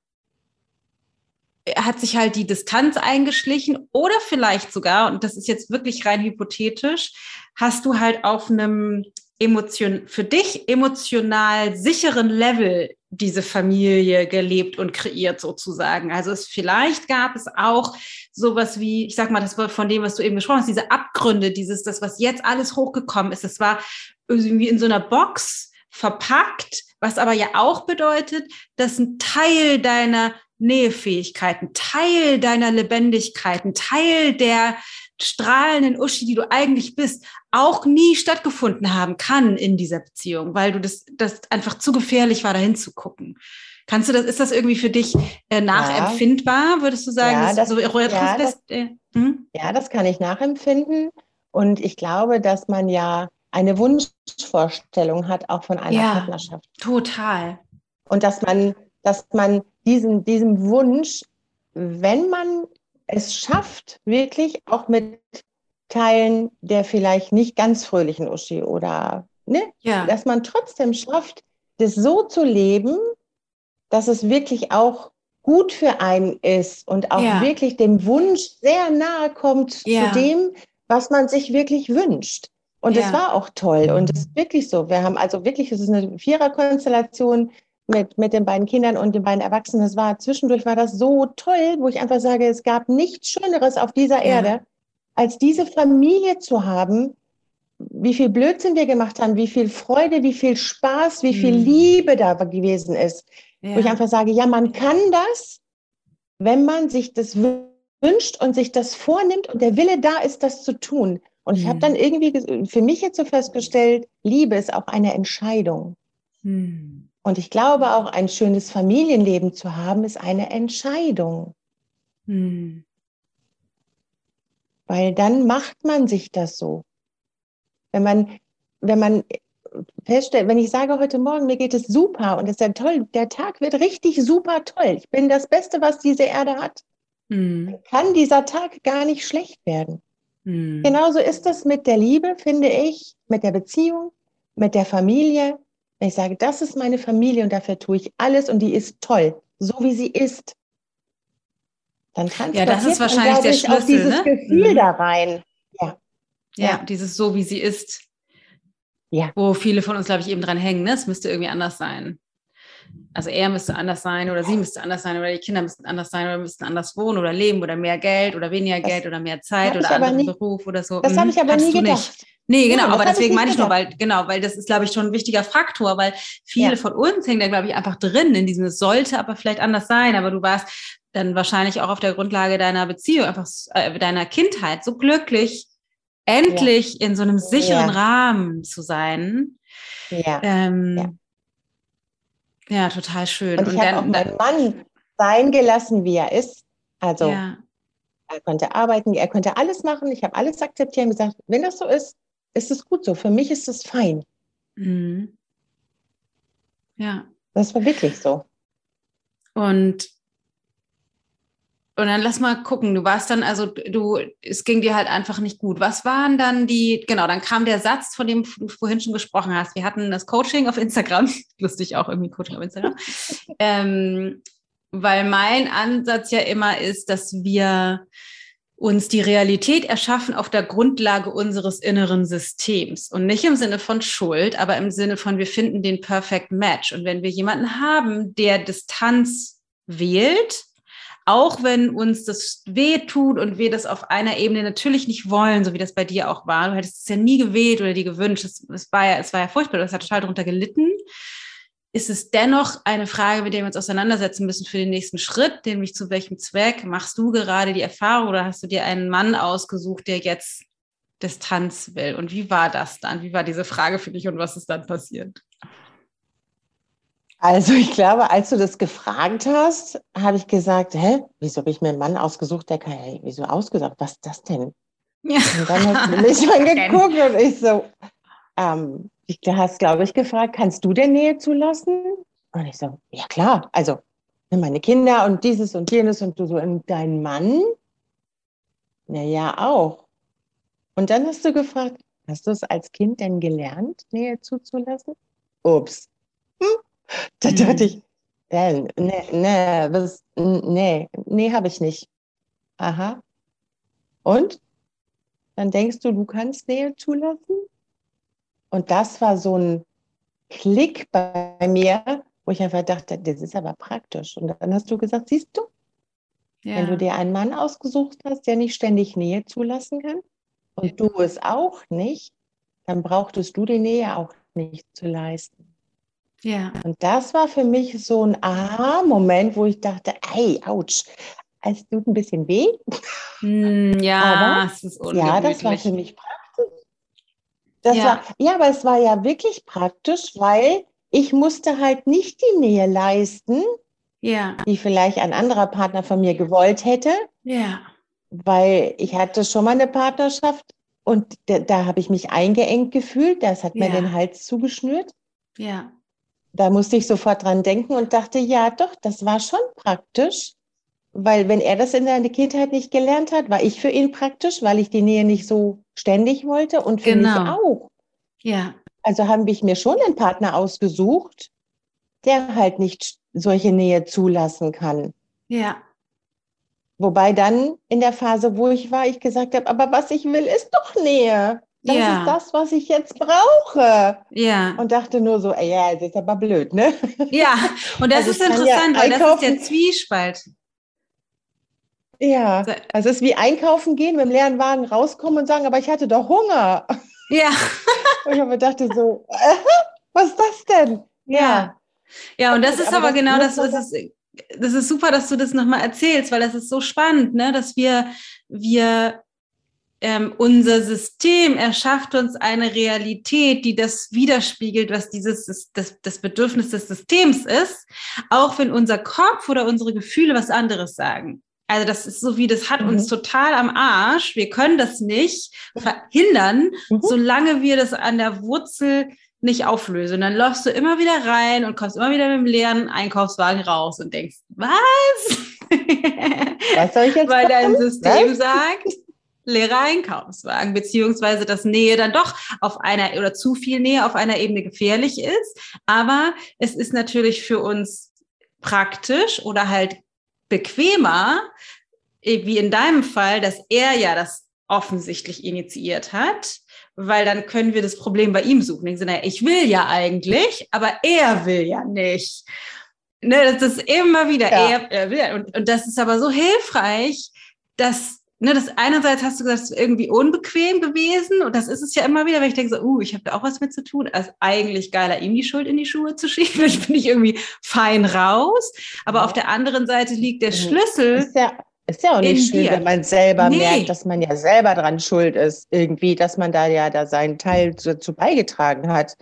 hat sich halt die Distanz eingeschlichen oder vielleicht sogar, und das ist jetzt wirklich rein hypothetisch, hast du halt auf einem emotion, für dich emotional sicheren Level diese Familie gelebt und kreiert sozusagen. Also es vielleicht gab es auch sowas wie, ich sag mal, das war von dem, was du eben gesprochen hast, diese Abgründe, dieses, das, was jetzt alles hochgekommen ist, das war irgendwie in so einer Box verpackt, was aber ja auch bedeutet, dass ein Teil deiner Nähefähigkeiten, Teil deiner Lebendigkeiten, Teil der strahlenden Uschi, die du eigentlich bist, auch nie stattgefunden haben kann in dieser Beziehung, weil du das, das einfach zu gefährlich war, dahin zu gucken. Kannst du das, ist das irgendwie für dich äh, nachempfindbar, würdest du sagen? Ja, das, so, ja, das, äh, hm? ja, das kann ich nachempfinden. Und ich glaube, dass man ja eine Wunschvorstellung hat, auch von einer ja, Partnerschaft. Total. Und dass man, dass man diesen, diesem Wunsch, wenn man es schafft, wirklich auch mit Teilen der vielleicht nicht ganz fröhlichen Uschi oder, ne, ja. dass man trotzdem schafft, das so zu leben, dass es wirklich auch gut für einen ist und auch ja. wirklich dem Wunsch sehr nahe kommt ja. zu dem, was man sich wirklich wünscht. Und es war auch toll und es ist wirklich so. Wir haben also wirklich, es ist eine Viererkonstellation mit, mit den beiden Kindern und den beiden Erwachsenen. Es war zwischendurch war das so toll, wo ich einfach sage, es gab nichts Schöneres auf dieser Erde, als diese Familie zu haben, wie viel Blödsinn wir gemacht haben, wie viel Freude, wie viel Spaß, wie viel mhm. Liebe da gewesen ist. Ja. Wo ich einfach sage, ja, man kann das, wenn man sich das wünscht und sich das vornimmt und der Wille da ist, das zu tun. Und ich habe mhm. dann irgendwie für mich jetzt so festgestellt, Liebe ist auch eine Entscheidung. Mhm. Und ich glaube auch, ein schönes Familienleben zu haben, ist eine Entscheidung. Mhm. Weil dann macht man sich das so. Wenn man, wenn man feststellt, wenn ich sage heute Morgen, mir geht es super und es ist ja toll, der Tag wird richtig super toll. Ich bin das Beste, was diese Erde hat. Mhm. Kann dieser Tag gar nicht schlecht werden. Mhm. Genauso ist das mit der Liebe, finde ich, mit der Beziehung, mit der Familie. Wenn ich sage, das ist meine Familie und dafür tue ich alles und die ist toll, so wie sie ist. Dann transportiert ja, das ist wahrscheinlich der Schlüssel, auch dieses ne? Gefühl mhm. da rein. Ja. ja. ja, dieses so, wie sie ist. Ja. Wo viele von uns, glaube ich, eben dran hängen, ne? es müsste irgendwie anders sein. Also er müsste anders sein oder sie müsste anders sein oder die Kinder müssten anders sein oder müssten anders wohnen oder leben oder mehr Geld oder weniger das Geld oder mehr Zeit oder anderen nie, Beruf oder so. Das habe hm, ich aber nie gedacht. Nicht. Nee, genau, ja, aber deswegen meine ich nur, weil, genau, weil das ist, glaube ich, schon ein wichtiger Faktor, weil viele ja. von uns hängen da, glaube ich, einfach drin in diesem, es sollte aber vielleicht anders sein, aber du warst dann wahrscheinlich auch auf der Grundlage deiner Beziehung, einfach äh, deiner Kindheit so glücklich, endlich ja. in so einem sicheren Rahmen zu sein. Ja. Ähm, ja, total schön. Und ich habe auch meinen Mann sein gelassen, wie er ist. Also ja. er konnte arbeiten, er konnte alles machen. Ich habe alles akzeptiert und gesagt, wenn das so ist, ist es gut so. Für mich ist es fein. Mhm. Ja. Das war wirklich so. Und und dann lass mal gucken, du warst dann, also du, es ging dir halt einfach nicht gut. Was waren dann die, genau, dann kam der Satz, von dem du vorhin schon gesprochen hast. Wir hatten das Coaching auf Instagram, <laughs> lustig auch irgendwie Coaching auf Instagram, <laughs> ähm, weil mein Ansatz ja immer ist, dass wir uns die Realität erschaffen auf der Grundlage unseres inneren Systems und nicht im Sinne von Schuld, aber im Sinne von wir finden den Perfect Match. Und wenn wir jemanden haben, der Distanz wählt, auch wenn uns das weh tut und wir das auf einer Ebene natürlich nicht wollen, so wie das bei dir auch war. Du hättest es ja nie gewählt oder dir gewünscht. Es, es, war, ja, es war ja furchtbar, du hast total darunter gelitten. Ist es dennoch eine Frage, mit der wir uns auseinandersetzen müssen für den nächsten Schritt, nämlich zu welchem Zweck machst du gerade die Erfahrung oder hast du dir einen Mann ausgesucht, der jetzt Distanz will? Und wie war das dann? Wie war diese Frage für dich und was ist dann passiert? Also ich glaube, als du das gefragt hast, habe ich gesagt, hä, wieso habe ich mir einen Mann ausgesucht, der kann, hey, wieso ausgesucht, was ist das denn? Ja. Und dann hast du mich <laughs> angeguckt und ich so, ähm, du hast, glaube ich, gefragt, kannst du der Nähe zulassen? Und ich so, ja klar, also meine Kinder und dieses und jenes und du so, und dein Mann? Na ja, auch. Und dann hast du gefragt, hast du es als Kind denn gelernt, Nähe zuzulassen? Ups. Hm? Da dachte ich, äh, nee, nee, was, nee, nee, habe ich nicht. Aha. Und? Dann denkst du, du kannst Nähe zulassen? Und das war so ein Klick bei mir, wo ich einfach dachte, das ist aber praktisch. Und dann hast du gesagt, siehst du, ja. wenn du dir einen Mann ausgesucht hast, der nicht ständig Nähe zulassen kann und du es auch nicht, dann brauchtest du die Nähe auch nicht zu leisten. Ja. Und das war für mich so ein Aha-Moment, wo ich dachte, ey, ouch, es tut ein bisschen weh. Mm, ja, Aber, es ist ja, das war für mich praktisch. Das ja. War, ja, aber es war ja wirklich praktisch, weil ich musste halt nicht die Nähe leisten, ja. die vielleicht ein anderer Partner von mir gewollt hätte. Ja. Weil ich hatte schon mal eine Partnerschaft und da, da habe ich mich eingeengt gefühlt. Das hat ja. mir den Hals zugeschnürt. Ja. Da musste ich sofort dran denken und dachte, ja, doch, das war schon praktisch. Weil wenn er das in seiner Kindheit nicht gelernt hat, war ich für ihn praktisch, weil ich die Nähe nicht so ständig wollte und für genau. mich auch. Ja. Also habe ich mir schon einen Partner ausgesucht, der halt nicht solche Nähe zulassen kann. Ja. Wobei dann in der Phase, wo ich war, ich gesagt habe, aber was ich will, ist doch Nähe. Das ja. ist das, was ich jetzt brauche. Ja. Und dachte nur so, ey, ja, das ist aber blöd, ne? Ja, und das also ist interessant, ja weil das ist der Zwiespalt. Ja, also es ist wie einkaufen gehen, mit dem leeren Wagen rauskommen und sagen, aber ich hatte doch Hunger. Ja. <laughs> und ich habe dachte so, äh, was ist das denn? Ja. Ja, und das ist aber, aber genau das, das ist, das ist super, dass du das nochmal erzählst, weil das ist so spannend, ne, dass wir, wir ähm, unser System erschafft uns eine Realität, die das widerspiegelt, was dieses das, das Bedürfnis des Systems ist, auch wenn unser Kopf oder unsere Gefühle was anderes sagen. Also das ist so wie, das hat mhm. uns total am Arsch. Wir können das nicht verhindern, mhm. solange wir das an der Wurzel nicht auflösen. Und dann läufst du immer wieder rein und kommst immer wieder mit dem leeren Einkaufswagen raus und denkst, was? Was soll ich jetzt <laughs> Weil dein System was? sagt, leerer Einkaufswagen, beziehungsweise dass Nähe dann doch auf einer oder zu viel Nähe auf einer Ebene gefährlich ist. Aber es ist natürlich für uns praktisch oder halt bequemer, äh, wie in deinem Fall, dass er ja das offensichtlich initiiert hat, weil dann können wir das Problem bei ihm suchen. Ich will ja eigentlich, aber er will ja nicht. Ne, das ist immer wieder, ja. er, er will. Und, und das ist aber so hilfreich, dass ne, das einerseits hast du gesagt, es ist irgendwie unbequem gewesen und das ist es ja immer wieder, wenn ich denke so, uh, ich habe da auch was mit zu tun. Also eigentlich geiler, ihm die Schuld in die Schuhe zu <laughs> schieben. Ich bin ich irgendwie fein raus. Aber auf der anderen Seite liegt der mhm. Schlüssel. Ist ja, ist ja auch nicht schön, dir. wenn man selber nee. merkt, dass man ja selber dran schuld ist, irgendwie, dass man da ja da seinen Teil dazu beigetragen hat.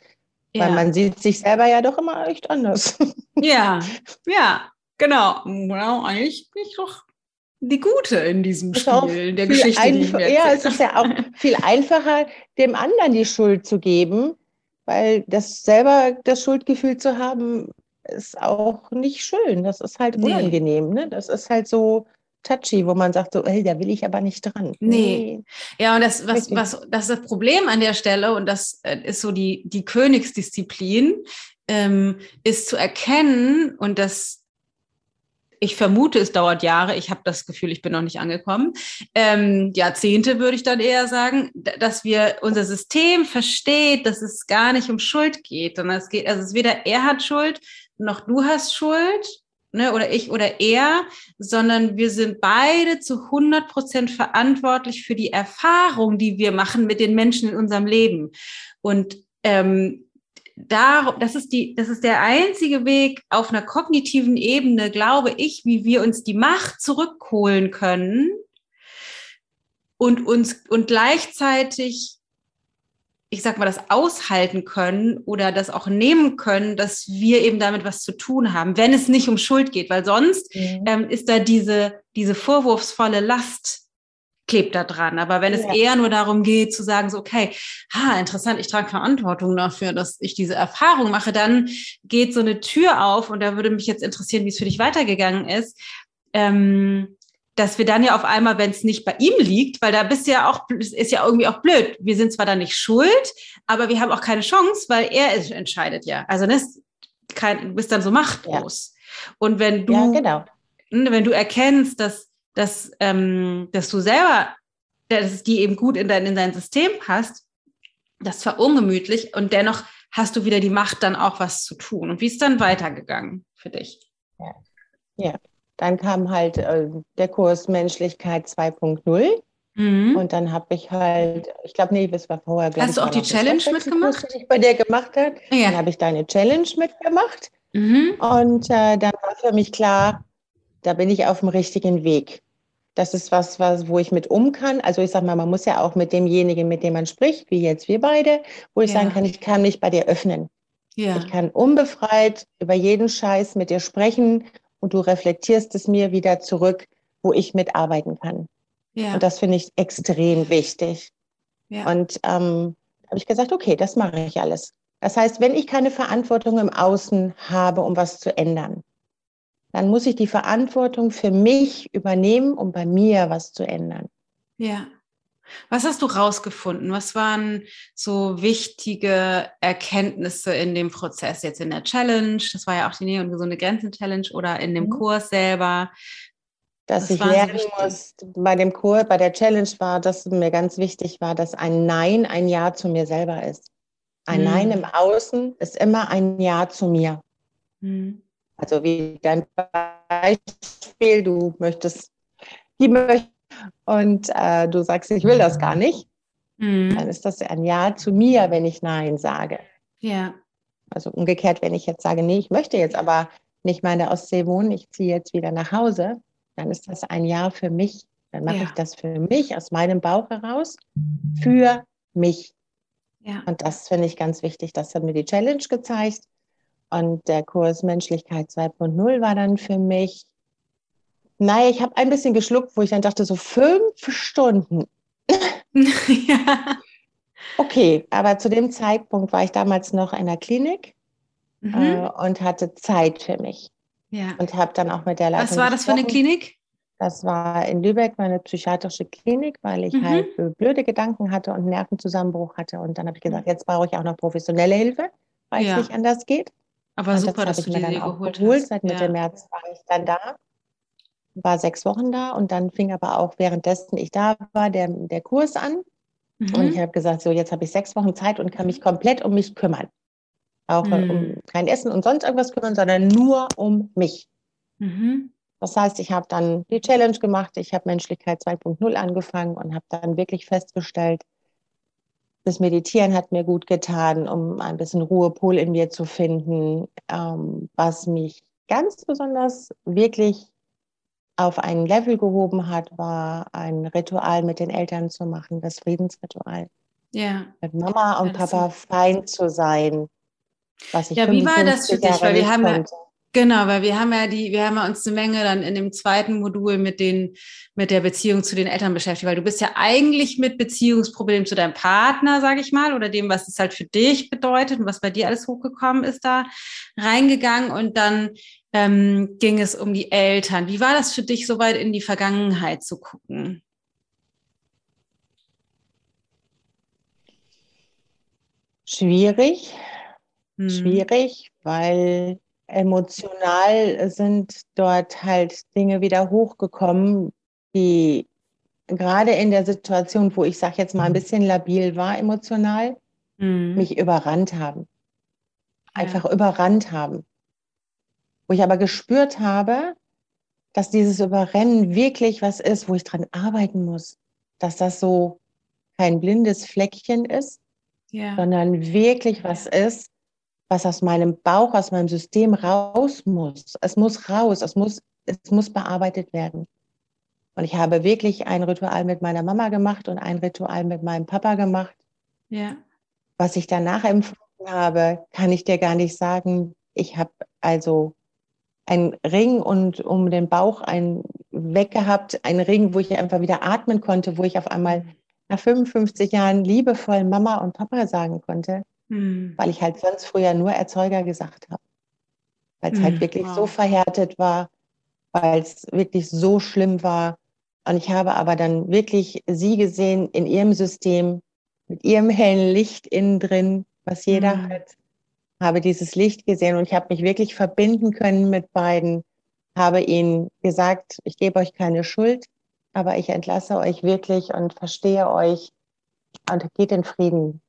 Ja. Weil man sieht sich selber ja doch immer echt anders. Ja, <laughs> ja, genau. Genau, eigentlich bin ich doch die Gute in diesem Spiel, in der Geschichte. Die ja, es ist ja auch <laughs> viel einfacher, dem anderen die Schuld zu geben, weil das selber das Schuldgefühl zu haben, ist auch nicht schön. Das ist halt unangenehm. Nee. Ne? Das ist halt so touchy, wo man sagt so, hey, da will ich aber nicht dran. Nee. nee. Ja, und das, was, was, das ist das Problem an der Stelle, und das äh, ist so die, die Königsdisziplin, ähm, ist zu erkennen, und das ich vermute, es dauert Jahre. Ich habe das Gefühl, ich bin noch nicht angekommen. Ähm, Jahrzehnte würde ich dann eher sagen, dass wir unser System versteht, dass es gar nicht um Schuld geht, sondern es geht, also es ist weder er hat Schuld, noch du hast Schuld, ne, oder ich oder er, sondern wir sind beide zu 100 Prozent verantwortlich für die Erfahrung, die wir machen mit den Menschen in unserem Leben. Und ähm, darum, das ist die, das ist der einzige Weg auf einer kognitiven Ebene, glaube ich, wie wir uns die Macht zurückholen können und uns und gleichzeitig ich sag mal, das aushalten können oder das auch nehmen können, dass wir eben damit was zu tun haben, wenn es nicht um Schuld geht, weil sonst mhm. ähm, ist da diese, diese vorwurfsvolle Last klebt da dran. Aber wenn es ja. eher nur darum geht, zu sagen, so, okay, ha, interessant, ich trage Verantwortung dafür, dass ich diese Erfahrung mache, dann geht so eine Tür auf und da würde mich jetzt interessieren, wie es für dich weitergegangen ist. Ähm, dass wir dann ja auf einmal, wenn es nicht bei ihm liegt, weil da bist du ja auch, ist ja irgendwie auch blöd. Wir sind zwar da nicht schuld, aber wir haben auch keine Chance, weil er entscheidet ja. Also das kein, du bist dann so machtlos. Ja. Und wenn du, ja, genau. wenn du erkennst, dass dass, ähm, dass du selber, dass es die eben gut in dein, in dein System passt, das war ungemütlich und dennoch hast du wieder die Macht, dann auch was zu tun. Und wie ist dann weitergegangen für dich? Ja, ja. dann kam halt äh, der Kurs Menschlichkeit 2.0. Mhm. Und dann habe ich halt, ich glaube, nee, das war vorher. Hast du auch die Challenge mitgemacht? Die ich bei dir gemacht habe. Ja. Dann habe ich deine Challenge mitgemacht. Mhm. Und äh, dann war für mich klar, da bin ich auf dem richtigen Weg. Das ist was, was, wo ich mit um kann. Also ich sag mal, man muss ja auch mit demjenigen, mit dem man spricht, wie jetzt wir beide, wo ich ja. sagen kann, ich kann mich bei dir öffnen. Ja. Ich kann unbefreit über jeden Scheiß mit dir sprechen und du reflektierst es mir wieder zurück, wo ich mitarbeiten kann. Ja. Und das finde ich extrem wichtig. Ja. Und ähm, habe ich gesagt, okay, das mache ich alles. Das heißt, wenn ich keine Verantwortung im Außen habe, um was zu ändern, dann muss ich die Verantwortung für mich übernehmen, um bei mir was zu ändern. Ja. Was hast du rausgefunden? Was waren so wichtige Erkenntnisse in dem Prozess jetzt in der Challenge? Das war ja auch die Nähe und gesunde Grenzen Challenge oder in dem mhm. Kurs selber. Dass ich lernen so muss, bei dem Kurs, bei der Challenge war, dass mir ganz wichtig war, dass ein Nein ein Ja zu mir selber ist. Ein mhm. Nein im Außen ist immer ein Ja zu mir. Mhm. Also wie dein Beispiel, du möchtest, die möchtest und äh, du sagst, ich will das gar nicht, mhm. dann ist das ein Ja zu mir, wenn ich Nein sage. Ja. Also umgekehrt, wenn ich jetzt sage, nee, ich möchte jetzt aber nicht mehr in der Ostsee wohnen, ich ziehe jetzt wieder nach Hause, dann ist das ein Ja für mich. Dann mache ja. ich das für mich aus meinem Bauch heraus, für mich. Ja. Und das finde ich ganz wichtig. Das hat mir die Challenge gezeigt. Und der Kurs Menschlichkeit 2.0 war dann für mich naja, ich habe ein bisschen geschluckt, wo ich dann dachte, so fünf Stunden. <laughs> ja. Okay, aber zu dem Zeitpunkt war ich damals noch in der Klinik mhm. äh, und hatte Zeit für mich. Ja. Und habe dann auch mit der Leitung. Was war das für eine Klinik? Das war in Lübeck meine psychiatrische Klinik, weil ich mhm. halt blöde Gedanken hatte und Nervenzusammenbruch hatte. Und dann habe ich gesagt, jetzt brauche ich auch noch professionelle Hilfe, weil ja. es nicht anders geht. Aber und super, das dass ich mir dann auch geholt hast. Seit Mitte ja. März war ich dann da war sechs Wochen da und dann fing aber auch währenddessen ich da war, der, der Kurs an. Mhm. Und ich habe gesagt, so jetzt habe ich sechs Wochen Zeit und kann mich komplett um mich kümmern. Auch mhm. um kein Essen und sonst irgendwas kümmern, sondern nur um mich. Mhm. Das heißt, ich habe dann die Challenge gemacht, ich habe Menschlichkeit 2.0 angefangen und habe dann wirklich festgestellt, das Meditieren hat mir gut getan, um ein bisschen Ruhepol in mir zu finden, ähm, was mich ganz besonders wirklich auf ein Level gehoben hat, war ein Ritual mit den Eltern zu machen, das Friedensritual. Ja. Mit Mama und Papa fein zu sein. Was ich ja, wie war das für dich? Weil wir haben ja, genau, weil wir haben ja die, wir haben ja uns eine Menge dann in dem zweiten Modul mit den, mit der Beziehung zu den Eltern beschäftigt, weil du bist ja eigentlich mit Beziehungsproblemen zu deinem Partner, sage ich mal, oder dem, was es halt für dich bedeutet und was bei dir alles hochgekommen ist, da reingegangen und dann ähm, ging es um die Eltern. Wie war das für dich, so weit in die Vergangenheit zu gucken? Schwierig, hm. schwierig, weil emotional sind dort halt Dinge wieder hochgekommen, die gerade in der Situation, wo ich sage jetzt mal ein bisschen labil war emotional, hm. mich überrannt haben. Einfach ja. überrannt haben wo ich aber gespürt habe, dass dieses Überrennen wirklich was ist, wo ich dran arbeiten muss, dass das so kein blindes Fleckchen ist, ja. sondern wirklich was ist, was aus meinem Bauch, aus meinem System raus muss. Es muss raus, es muss, es muss bearbeitet werden. Und ich habe wirklich ein Ritual mit meiner Mama gemacht und ein Ritual mit meinem Papa gemacht. Ja. Was ich danach empfunden habe, kann ich dir gar nicht sagen. Ich habe also ein Ring und um den Bauch ein weggehabt, ein Ring, wo ich einfach wieder atmen konnte, wo ich auf einmal nach 55 Jahren liebevoll Mama und Papa sagen konnte, mhm. weil ich halt sonst früher nur Erzeuger gesagt habe. Weil es mhm. halt wirklich wow. so verhärtet war, weil es wirklich so schlimm war. Und ich habe aber dann wirklich sie gesehen in ihrem System, mit ihrem hellen Licht innen drin, was jeder mhm. hat habe dieses Licht gesehen und ich habe mich wirklich verbinden können mit beiden, habe ihnen gesagt, ich gebe euch keine Schuld, aber ich entlasse euch wirklich und verstehe euch und geht in Frieden.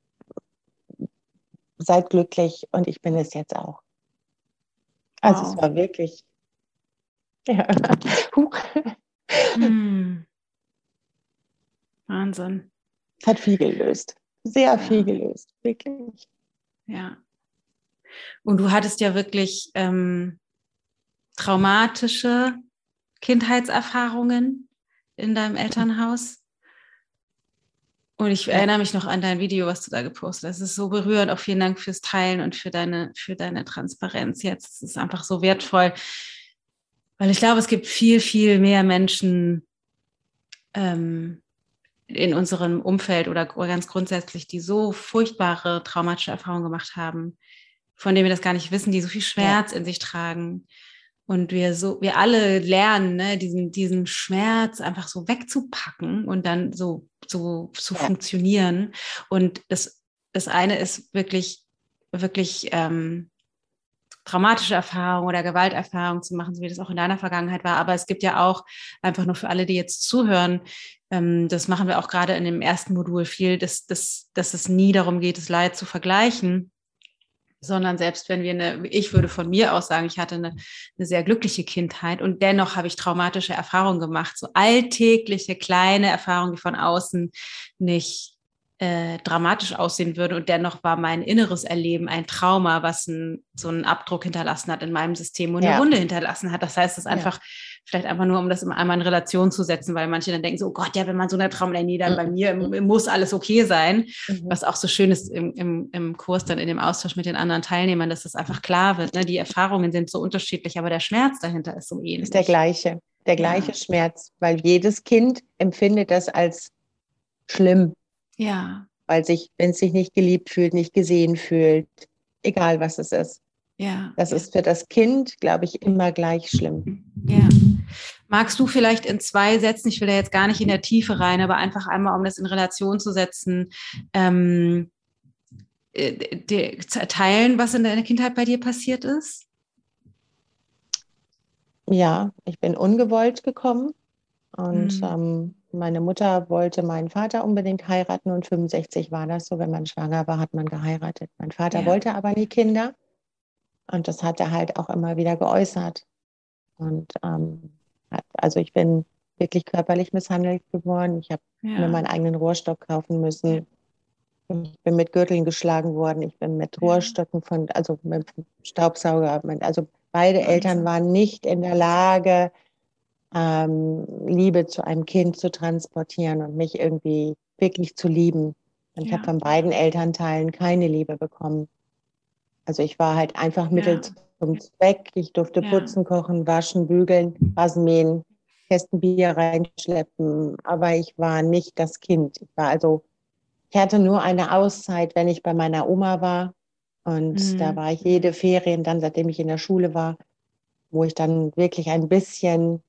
Seid glücklich und ich bin es jetzt auch. Also wow. es war wirklich, ja. <laughs> Hm. Wahnsinn. Hat viel gelöst. Sehr ja. viel gelöst, wirklich. Ja. Und du hattest ja wirklich ähm, traumatische Kindheitserfahrungen in deinem Elternhaus. Und ich erinnere mich noch an dein Video, was du da gepostet hast. Es ist so berührend. Auch vielen Dank fürs Teilen und für deine, für deine Transparenz jetzt. Es ist einfach so wertvoll. Weil ich glaube, es gibt viel, viel mehr Menschen ähm, in unserem Umfeld oder ganz grundsätzlich, die so furchtbare traumatische Erfahrungen gemacht haben, von denen wir das gar nicht wissen, die so viel Schmerz ja. in sich tragen. Und wir so, wir alle lernen, ne, diesen, diesen Schmerz einfach so wegzupacken und dann so so zu ja. funktionieren. Und das, das eine ist wirklich, wirklich ähm, traumatische Erfahrungen oder Gewalterfahrungen zu machen, so wie das auch in deiner Vergangenheit war. Aber es gibt ja auch einfach nur für alle, die jetzt zuhören, ähm, das machen wir auch gerade in dem ersten Modul viel, dass, dass, dass es nie darum geht, das Leid zu vergleichen, sondern selbst wenn wir eine, ich würde von mir aus sagen, ich hatte eine, eine sehr glückliche Kindheit und dennoch habe ich traumatische Erfahrungen gemacht, so alltägliche kleine Erfahrungen, die von außen nicht äh, dramatisch aussehen würden und dennoch war mein inneres Erleben ein Trauma, was ein, so einen Abdruck hinterlassen hat in meinem System und ja. eine Wunde hinterlassen hat. Das heißt, es ist einfach ja. Vielleicht einfach nur, um das einmal in Relation zu setzen, weil manche dann denken so, oh Gott, ja, wenn man so eine Traumlinie, dann mhm. bei mir muss alles okay sein, mhm. was auch so schön ist im, im, im Kurs dann in dem Austausch mit den anderen Teilnehmern, dass das einfach klar wird. Ne? Die Erfahrungen sind so unterschiedlich, aber der Schmerz dahinter ist so ähnlich. Ist der gleiche, der gleiche ja. Schmerz, weil jedes Kind empfindet das als schlimm. Ja. Weil sich, wenn es sich nicht geliebt fühlt, nicht gesehen fühlt, egal was es ist. Ja. Das ist für das Kind, glaube ich, immer gleich schlimm. Ja. Magst du vielleicht in zwei Sätzen, ich will ja jetzt gar nicht in der Tiefe rein, aber einfach einmal, um das in Relation zu setzen, ähm, äh, teilen, was in deiner Kindheit bei dir passiert ist? Ja, ich bin ungewollt gekommen und mhm. ähm, meine Mutter wollte meinen Vater unbedingt heiraten und 65 war das so, wenn man schwanger war, hat man geheiratet. Mein Vater ja. wollte aber nie Kinder und das hat er halt auch immer wieder geäußert. Und ähm, also ich bin wirklich körperlich misshandelt geworden. Ich habe ja. mir meinen eigenen Rohrstock kaufen müssen. Ich bin mit Gürteln geschlagen worden. Ich bin mit Rohrstöcken von, also mit Staubsauger. Also beide Eltern waren nicht in der Lage, ähm, Liebe zu einem Kind zu transportieren und mich irgendwie wirklich zu lieben. Und ich habe von beiden Elternteilen keine Liebe bekommen. Also ich war halt einfach Mittel ja. zum Zweck. Ich durfte ja. putzen, kochen, waschen, bügeln, Rasen mähen, Kästen Bier reinschleppen. Aber ich war nicht das Kind. Ich war also, ich hatte nur eine Auszeit, wenn ich bei meiner Oma war. Und mhm. da war ich jede Ferien dann, seitdem ich in der Schule war, wo ich dann wirklich ein bisschen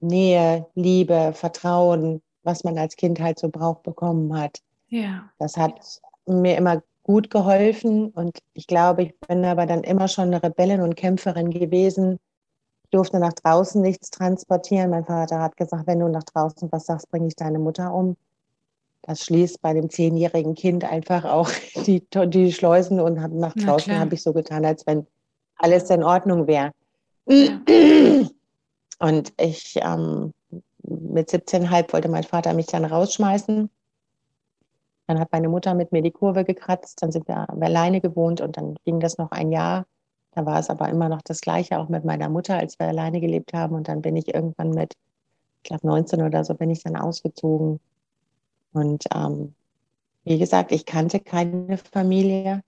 Nähe, Liebe, Vertrauen, was man als Kind halt so braucht, bekommen hat. Ja. Das hat mir immer gut geholfen und ich glaube, ich bin aber dann immer schon eine Rebellin und Kämpferin gewesen. Ich durfte nach draußen nichts transportieren. Mein Vater hat gesagt, wenn du nach draußen was sagst, bringe ich deine Mutter um. Das schließt bei dem zehnjährigen Kind einfach auch <laughs> die, die Schleusen und nach draußen habe ich so getan, als wenn alles in Ordnung wäre. Ja. Und ich ähm, mit 17,5 wollte mein Vater mich dann rausschmeißen. Dann hat meine Mutter mit mir die Kurve gekratzt, dann sind wir alleine gewohnt und dann ging das noch ein Jahr. Da war es aber immer noch das Gleiche, auch mit meiner Mutter, als wir alleine gelebt haben. Und dann bin ich irgendwann mit, ich glaube 19 oder so, bin ich dann ausgezogen. Und ähm, wie gesagt, ich kannte keine Familie,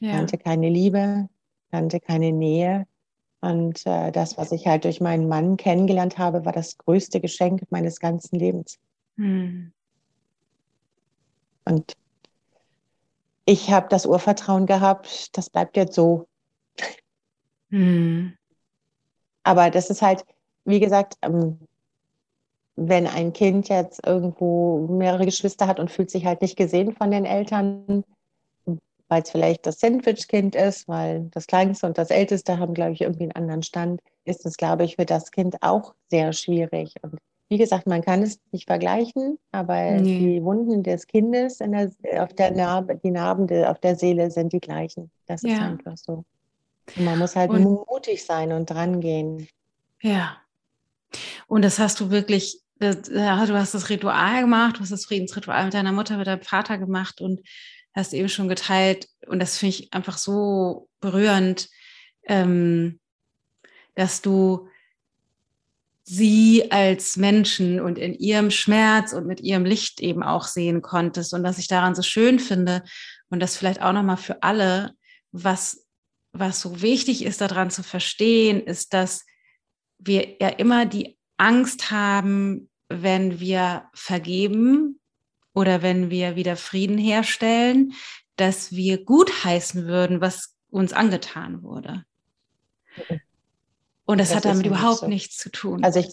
ja. kannte keine Liebe, kannte keine Nähe. Und äh, das, was ich halt durch meinen Mann kennengelernt habe, war das größte Geschenk meines ganzen Lebens. Hm. Und ich habe das Urvertrauen gehabt, das bleibt jetzt so. Hm. Aber das ist halt, wie gesagt, ähm, wenn ein Kind jetzt irgendwo mehrere Geschwister hat und fühlt sich halt nicht gesehen von den Eltern, weil es vielleicht das Sandwich-Kind ist, weil das Kleinste und das Älteste haben, glaube ich, irgendwie einen anderen Stand, ist es, glaube ich, für das Kind auch sehr schwierig. Und wie gesagt, man kann es nicht vergleichen, aber nee. die Wunden des Kindes der, auf der Narbe, die Narben auf der Seele sind die gleichen. Das ja. ist einfach so. Und man muss halt und, mutig sein und dran gehen. Ja. Und das hast du wirklich, das, ja, du hast das Ritual gemacht, du hast das Friedensritual mit deiner Mutter, mit deinem Vater gemacht und hast eben schon geteilt und das finde ich einfach so berührend, ähm, dass du sie als Menschen und in ihrem Schmerz und mit ihrem Licht eben auch sehen konntest und dass ich daran so schön finde und das vielleicht auch nochmal für alle, was, was so wichtig ist daran zu verstehen, ist, dass wir ja immer die Angst haben, wenn wir vergeben oder wenn wir wieder Frieden herstellen, dass wir gutheißen würden, was uns angetan wurde. Und das, das hat damit überhaupt so. nichts zu tun. Also ich,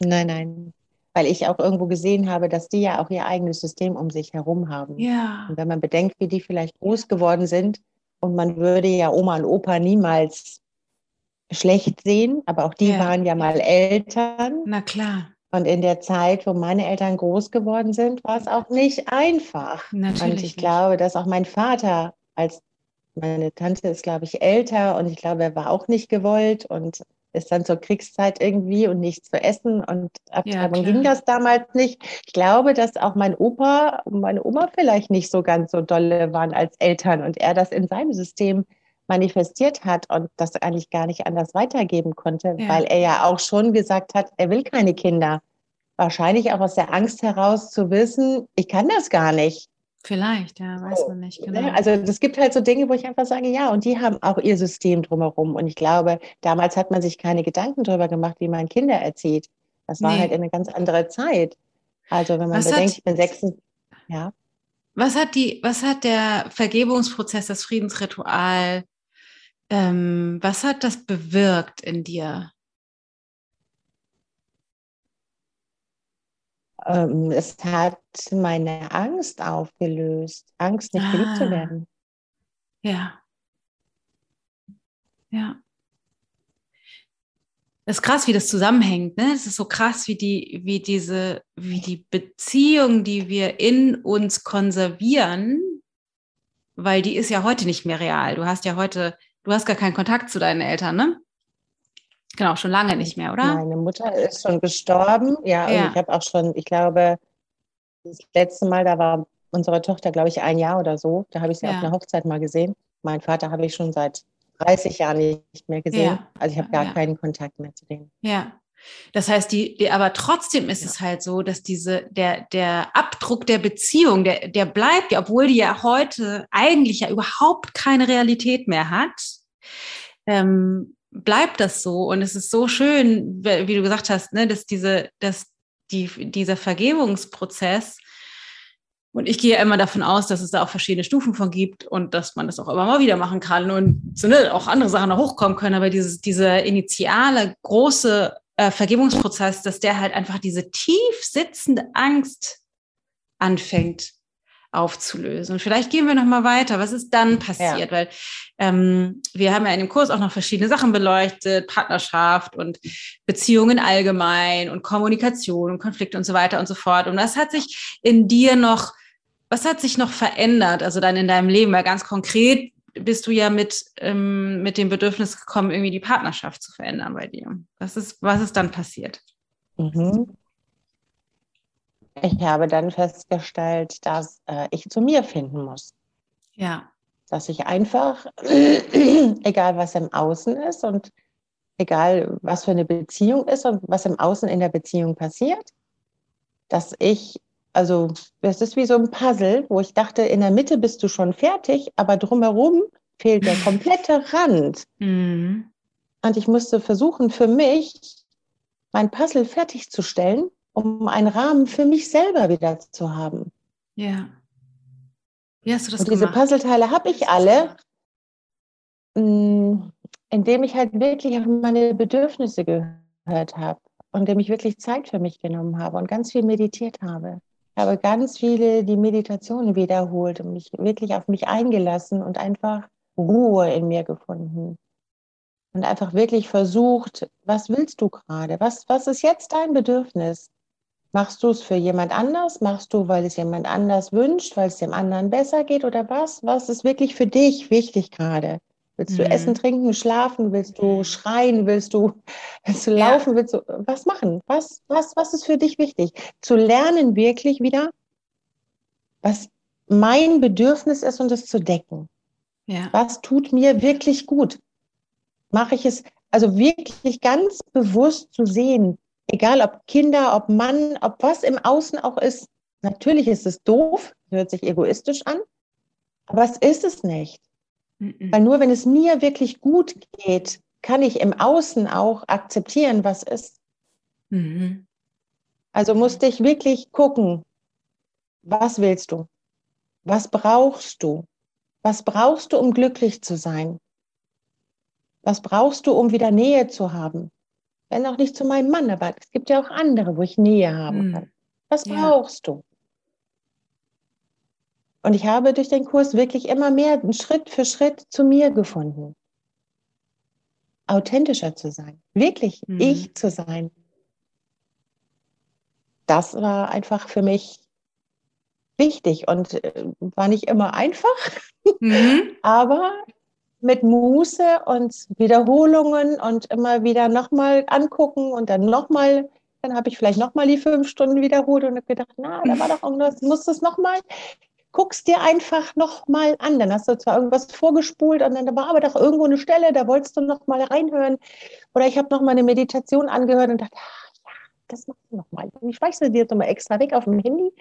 nein, nein, weil ich auch irgendwo gesehen habe, dass die ja auch ihr eigenes System um sich herum haben. Ja. Und wenn man bedenkt, wie die vielleicht groß geworden sind und man würde ja Oma und Opa niemals schlecht sehen, aber auch die ja. waren ja mal Eltern. Na klar. Und in der Zeit, wo meine Eltern groß geworden sind, war es auch nicht einfach. Natürlich und ich nicht. glaube, dass auch mein Vater als meine Tante ist, glaube ich, älter und ich glaube, er war auch nicht gewollt und ist dann zur Kriegszeit irgendwie und nichts zu essen und Abtreibung ja, ging das damals nicht. Ich glaube, dass auch mein Opa und meine Oma vielleicht nicht so ganz so dolle waren als Eltern und er das in seinem System manifestiert hat und das eigentlich gar nicht anders weitergeben konnte, ja. weil er ja auch schon gesagt hat, er will keine Kinder. Wahrscheinlich auch aus der Angst heraus zu wissen, ich kann das gar nicht. Vielleicht, ja, weiß man nicht genau. Also es gibt halt so Dinge, wo ich einfach sage, ja, und die haben auch ihr System drumherum. Und ich glaube, damals hat man sich keine Gedanken darüber gemacht, wie man Kinder erzieht. Das war nee. halt eine ganz andere Zeit. Also wenn man was bedenkt, hat, ich bin sechs, ja. Was hat die, was hat der Vergebungsprozess, das Friedensritual, ähm, was hat das bewirkt in dir? Ähm, es hat meine Angst aufgelöst, Angst nicht ah. geliebt zu werden. Ja. Ja. Das ist krass, wie das zusammenhängt. Ne? Es ist so krass, wie die, wie diese, wie die Beziehung, die wir in uns konservieren, weil die ist ja heute nicht mehr real. Du hast ja heute, du hast gar keinen Kontakt zu deinen Eltern, ne? Genau, schon lange nicht mehr, oder? Meine Mutter ist schon gestorben. Ja, ja. und ich habe auch schon, ich glaube, das letzte Mal, da war unsere Tochter, glaube ich, ein Jahr oder so. Da habe ich sie ja. auf einer Hochzeit mal gesehen. Mein Vater habe ich schon seit 30 Jahren nicht mehr gesehen. Ja. Also ich habe gar keinen Kontakt mehr zu denen. Ja. Das heißt, die, die aber trotzdem ist es halt so, dass diese, der, der Abdruck der Beziehung, der, der bleibt ja, obwohl die ja heute eigentlich ja überhaupt keine Realität mehr hat. Ähm, bleibt das so. Und es ist so schön, wie du gesagt hast, ne, dass diese, dass die, dieser Vergebungsprozess, und ich gehe immer davon aus, dass es da auch verschiedene Stufen von gibt und dass man das auch immer mal wieder machen kann und so, ne, auch andere Sachen noch hochkommen können. Aber dieses, dieser initiale große äh, Vergebungsprozess, dass der halt einfach diese tief sitzende Angst anfängt aufzulösen. Und vielleicht gehen wir noch mal weiter. Was ist dann passiert? Ja. Weil ähm, wir haben ja in dem Kurs auch noch verschiedene Sachen beleuchtet, Partnerschaft und Beziehungen allgemein und Kommunikation und Konflikte und so weiter und so fort. Und was hat sich in dir noch, was hat sich noch verändert? Also dann in deinem Leben, weil ganz konkret bist du ja mit, ähm, mit dem Bedürfnis gekommen, irgendwie die Partnerschaft zu verändern bei dir. Was ist, was ist dann passiert? Mhm. Ich habe dann festgestellt, dass äh, ich zu mir finden muss. Ja. Dass ich einfach, <clears throat> egal was im Außen ist und egal was für eine Beziehung ist und was im Außen in der Beziehung passiert, dass ich, also es ist wie so ein Puzzle, wo ich dachte, in der Mitte bist du schon fertig, aber drumherum fehlt der komplette <laughs> Rand. Mhm. Und ich musste versuchen, für mich mein Puzzle fertigzustellen um einen Rahmen für mich selber wieder zu haben. Ja. Wie hast du das Und diese Puzzleteile habe ich alle, mm, indem ich halt wirklich auf meine Bedürfnisse gehört habe und indem ich wirklich Zeit für mich genommen habe und ganz viel meditiert habe. Ich habe ganz viele die Meditationen wiederholt und mich wirklich auf mich eingelassen und einfach Ruhe in mir gefunden und einfach wirklich versucht, was willst du gerade? Was, was ist jetzt dein Bedürfnis? Machst du es für jemand anders? Machst du, weil es jemand anders wünscht, weil es dem anderen besser geht oder was? Was ist wirklich für dich wichtig gerade? Willst du mhm. essen, trinken, schlafen? Willst du schreien? Willst du, <laughs> willst du laufen? Ja. Willst du was machen? Was, was, was ist für dich wichtig? Zu lernen wirklich wieder, was mein Bedürfnis ist und es zu decken. Ja. Was tut mir wirklich gut? Mache ich es Also wirklich ganz bewusst zu sehen, egal ob Kinder, ob Mann, ob was im Außen auch ist. Natürlich ist es doof, hört sich egoistisch an, aber es ist es nicht. Mhm. Weil nur wenn es mir wirklich gut geht, kann ich im Außen auch akzeptieren, was ist. Mhm. Also musste ich wirklich gucken, was willst du? Was brauchst du? Was brauchst du, um glücklich zu sein? Was brauchst du, um wieder Nähe zu haben? Wenn auch nicht zu meinem Mann, aber es gibt ja auch andere, wo ich Nähe haben hm. kann. Was ja. brauchst du? Und ich habe durch den Kurs wirklich immer mehr Schritt für Schritt zu mir gefunden. Authentischer zu sein, wirklich mhm. ich zu sein. Das war einfach für mich wichtig und äh, war nicht immer einfach, mhm. <laughs> aber mit Muße und Wiederholungen und immer wieder nochmal angucken und dann nochmal, dann habe ich vielleicht nochmal die fünf Stunden wiederholt und habe gedacht, na, da war doch irgendwas, musst du es nochmal, guckst dir einfach nochmal an. Dann hast du zwar irgendwas vorgespult und dann war aber doch irgendwo eine Stelle, da wolltest du nochmal reinhören. Oder ich habe nochmal eine Meditation angehört und dachte, ah, ja, das machst du nochmal. Ich speichere dir jetzt nochmal extra weg auf dem Handy.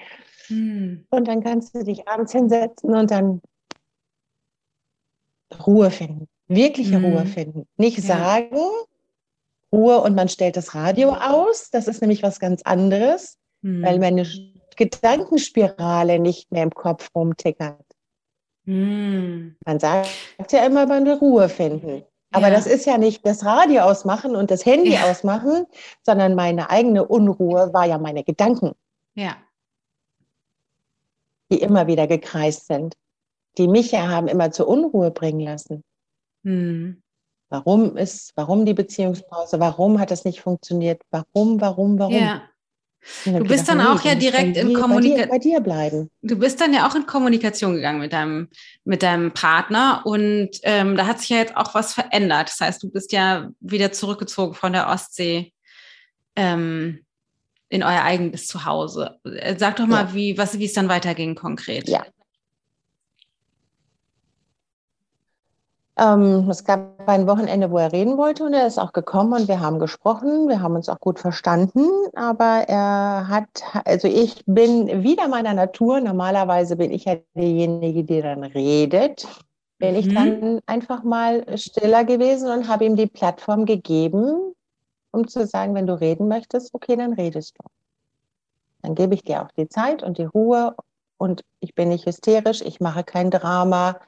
Hm. Und dann kannst du dich abends hinsetzen und dann Ruhe finden, wirkliche mhm. Ruhe finden. Nicht ja. sagen, Ruhe und man stellt das Radio aus. Das ist nämlich was ganz anderes, mhm. weil meine Gedankenspirale nicht mehr im Kopf rumtickert. Mhm. Man sagt ja immer, man will Ruhe finden. Aber ja. das ist ja nicht das Radio ausmachen und das Handy ja. ausmachen, sondern meine eigene Unruhe war ja meine Gedanken. Ja. Die immer wieder gekreist sind die mich ja haben immer zur Unruhe bringen lassen. Hm. Warum ist, warum die Beziehungspause? Warum hat das nicht funktioniert? Warum, warum, warum? Ja. Du bist gedacht, dann auch nee, ja direkt in Kommunikation. Bei, dir bleiben. Du bist dann ja auch in Kommunikation gegangen mit deinem, mit deinem Partner und ähm, da hat sich ja jetzt auch was verändert. Das heißt, du bist ja wieder zurückgezogen von der Ostsee ähm, in euer eigenes Zuhause. Sag doch mal, ja. wie, was, wie es dann weiterging konkret. Ja, Ähm, es gab ein Wochenende, wo er reden wollte und er ist auch gekommen und wir haben gesprochen. Wir haben uns auch gut verstanden, aber er hat, also ich bin wieder meiner Natur. Normalerweise bin ich ja diejenige, die dann redet. Bin mhm. ich dann einfach mal stiller gewesen und habe ihm die Plattform gegeben, um zu sagen, wenn du reden möchtest, okay, dann redest du. Dann gebe ich dir auch die Zeit und die Ruhe und ich bin nicht hysterisch, ich mache kein Drama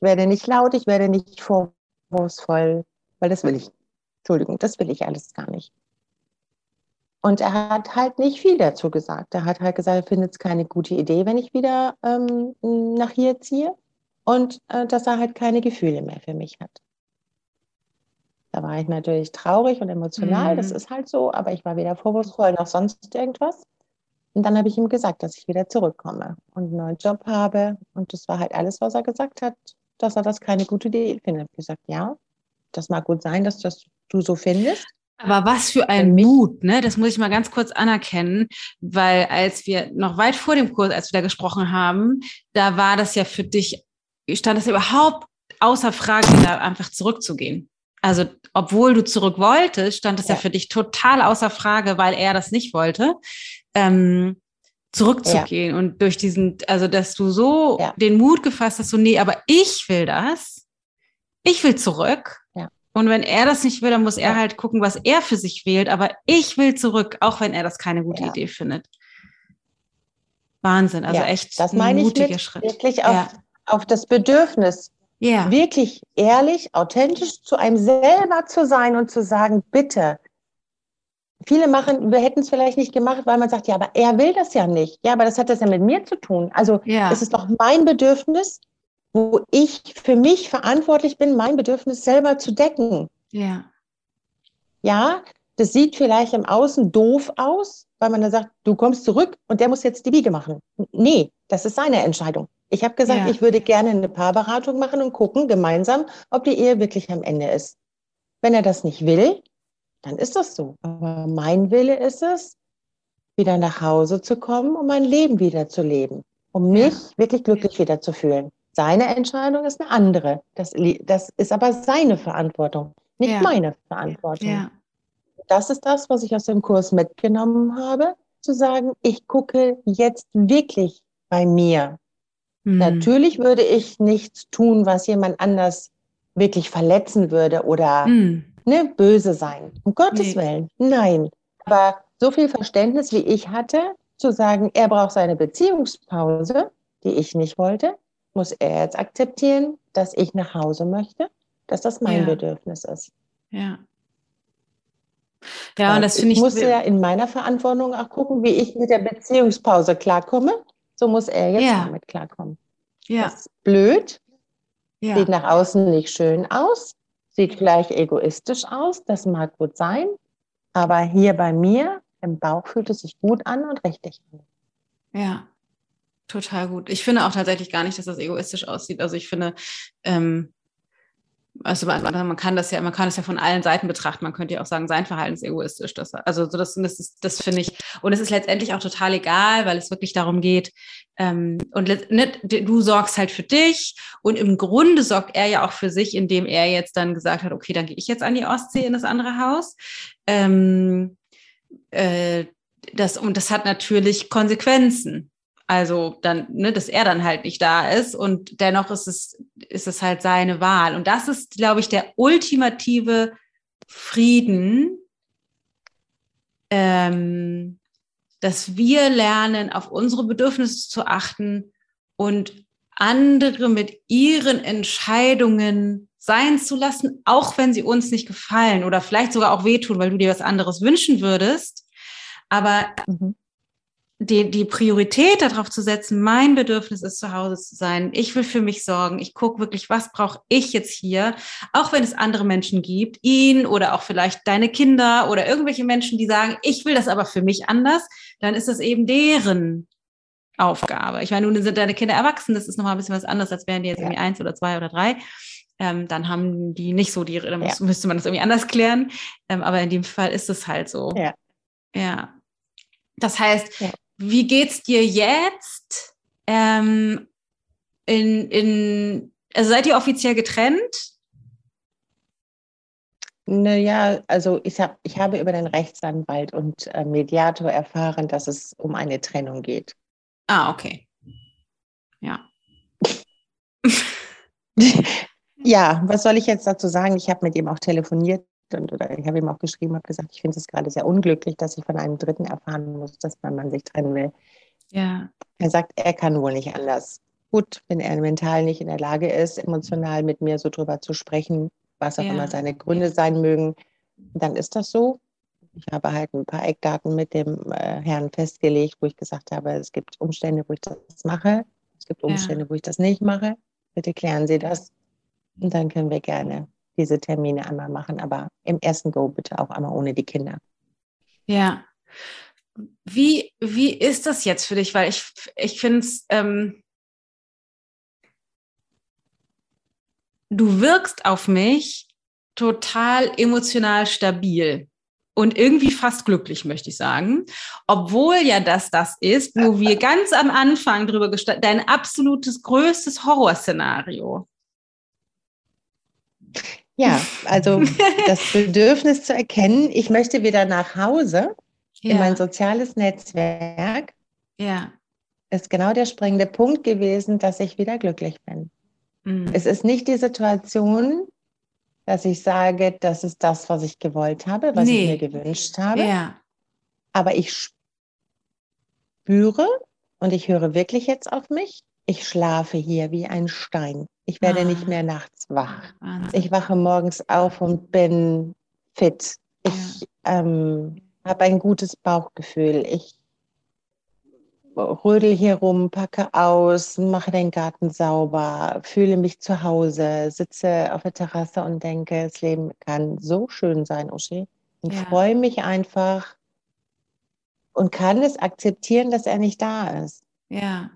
werde nicht laut, ich werde nicht vorwurfsvoll, weil das will ich. Entschuldigung, das will ich alles gar nicht. Und er hat halt nicht viel dazu gesagt. Er hat halt gesagt, er findet es keine gute Idee, wenn ich wieder ähm, nach hier ziehe. Und äh, dass er halt keine Gefühle mehr für mich hat. Da war ich natürlich traurig und emotional, mhm. das ist halt so, aber ich war weder vorwurfsvoll noch sonst irgendwas. Und dann habe ich ihm gesagt, dass ich wieder zurückkomme und einen neuen Job habe. Und das war halt alles, was er gesagt hat, dass er das keine gute Idee findet. Ich habe gesagt, ja, das mag gut sein, dass das du so findest. Aber was für ein Mut, ne? Das muss ich mal ganz kurz anerkennen, weil als wir noch weit vor dem Kurs, als wir da gesprochen haben, da war das ja für dich, stand das überhaupt außer Frage, da einfach zurückzugehen. Also, obwohl du zurück wolltest, stand das ja. ja für dich total außer Frage, weil er das nicht wollte ähm, zurückzugehen ja. und durch diesen, also dass du so ja. den Mut gefasst hast, so nee, aber ich will das, ich will zurück. Ja. Und wenn er das nicht will, dann muss er halt gucken, was er für sich wählt. Aber ich will zurück, auch wenn er das keine gute Idee findet. Wahnsinn, also echt das meine ein mutiger ich mit Schritt. Wirklich auf, auf das Bedürfnis, wirklich ehrlich, authentisch zu einem selber zu sein und zu sagen, bitte, viele machen, wir hätten es vielleicht nicht gemacht, weil man sagt, ja, aber er will das ja nicht. Ja, aber das hat das ja mit mir zu tun. Also ja. es ist doch mein Bedürfnis, wo ich für mich verantwortlich bin, mein Bedürfnis selber zu decken. Ja. Ja, das sieht vielleicht im Außen doof aus, weil man dann sagt, du kommst zurück und der muss jetzt die Wiege machen. Nee, das ist seine Entscheidung. Ich habe gesagt, ja. ich würde gerne eine Paarberatung machen und gucken gemeinsam, ob die Ehe wirklich am Ende ist. Wenn er das nicht will, dann ist das so. Aber mein Wille ist es, wieder nach Hause zu kommen, um mein Leben wieder zu leben, um mich wirklich glücklich wieder zu fühlen. Seine Entscheidung ist eine andere. Das, das ist aber seine Verantwortung. nicht ja. meine Verantwortung. Ja. Das ist das, was ich aus dem Kurs mitgenommen habe, zu sagen, ich gucke jetzt wirklich bei mir. Mhm. Natürlich würde ich nichts tun, was jemand anders wirklich verletzen würde oder mhm. Ne, böse sein. Um Gottes nee. Willen. Nein. Aber so viel Verständnis, wie ich hatte, zu sagen, er braucht seine Beziehungspause, die ich nicht wollte, muss er jetzt akzeptieren, dass ich nach Hause möchte, dass das mein ja. Bedürfnis ist. Ja. Ja, und das finde ich. Ich muss ja in meiner Verantwortung auch gucken, wie ich mit der Beziehungspause klarkomme. So muss er jetzt ja. damit klarkommen. Ja. Das ist blöd. Ja. Sieht nach außen nicht schön aus. Sieht vielleicht egoistisch aus. Das mag gut sein. Aber hier bei mir im Bauch fühlt es sich gut an und richtig an. Ja, total gut. Ich finde auch tatsächlich gar nicht, dass das egoistisch aussieht. Also ich finde, ähm, also man, man, kann das ja, man kann das ja von allen Seiten betrachten. Man könnte ja auch sagen, sein Verhalten ist egoistisch. Das, also so das, das, das finde ich, und es ist letztendlich auch total egal, weil es wirklich darum geht, ähm, und ne, du sorgst halt für dich und im Grunde sorgt er ja auch für sich, indem er jetzt dann gesagt hat, okay, dann gehe ich jetzt an die Ostsee in das andere Haus. Ähm, äh, das, und das hat natürlich Konsequenzen. Also dann, ne, dass er dann halt nicht da ist und dennoch ist es, ist es halt seine Wahl. Und das ist, glaube ich, der ultimative Frieden, ähm, dass wir lernen, auf unsere Bedürfnisse zu achten und andere mit ihren Entscheidungen sein zu lassen, auch wenn sie uns nicht gefallen oder vielleicht sogar auch wehtun, weil du dir was anderes wünschen würdest. Aber mhm. Die, die Priorität darauf zu setzen, mein Bedürfnis ist, zu Hause zu sein. Ich will für mich sorgen. Ich gucke wirklich, was brauche ich jetzt hier? Auch wenn es andere Menschen gibt, ihn oder auch vielleicht deine Kinder oder irgendwelche Menschen, die sagen, ich will das aber für mich anders, dann ist das eben deren Aufgabe. Ich meine, nun sind deine Kinder erwachsen, das ist nochmal ein bisschen was anderes, als wären die jetzt ja. irgendwie eins oder zwei oder drei ähm, dann haben die nicht so die, dann ja. müsste man das irgendwie anders klären. Ähm, aber in dem Fall ist es halt so. Ja. Ja. Das heißt, ja. Wie geht's dir jetzt? Ähm, in, in, also seid ihr offiziell getrennt? Naja, also ich, hab, ich habe über den Rechtsanwalt und äh, Mediator erfahren, dass es um eine Trennung geht. Ah, okay. Ja. <laughs> Ja, was soll ich jetzt dazu sagen? Ich habe mit ihm auch telefoniert und oder ich habe ihm auch geschrieben, habe gesagt, ich finde es gerade sehr unglücklich, dass ich von einem Dritten erfahren muss, dass mein Mann sich trennen will. Ja. Er sagt, er kann wohl nicht anders. Gut, wenn er mental nicht in der Lage ist, emotional mit mir so drüber zu sprechen, was auch ja. immer seine Gründe sein mögen, dann ist das so. Ich habe halt ein paar Eckdaten mit dem äh, Herrn festgelegt, wo ich gesagt habe, es gibt Umstände, wo ich das mache. Es gibt Umstände, ja. wo ich das nicht mache. Bitte klären Sie das. Und dann können wir gerne diese Termine einmal machen, aber im ersten Go bitte auch einmal ohne die Kinder. Ja. Wie, wie ist das jetzt für dich? Weil ich, ich finde es, ähm, du wirkst auf mich total emotional stabil und irgendwie fast glücklich, möchte ich sagen. Obwohl ja das das ist, wo wir <laughs> ganz am Anfang drüber gestanden, dein absolutes größtes Horrorszenario. Ja, also <laughs> das Bedürfnis zu erkennen, ich möchte wieder nach Hause ja. in mein soziales Netzwerk. Ja. Ist genau der springende Punkt gewesen, dass ich wieder glücklich bin. Mhm. Es ist nicht die Situation, dass ich sage, das ist das, was ich gewollt habe, was nee. ich mir gewünscht habe. Ja. Aber ich spüre und ich höre wirklich jetzt auf mich. Ich schlafe hier wie ein Stein. Ich werde ah. nicht mehr nachts wach. Wahnsinn. Ich wache morgens auf und bin fit. Ich ja. ähm, habe ein gutes Bauchgefühl. Ich rödel hier rum, packe aus, mache den Garten sauber, fühle mich zu Hause, sitze auf der Terrasse und denke, das Leben kann so schön sein, Uschi. Und ja. freue mich einfach und kann es akzeptieren, dass er nicht da ist. Ja.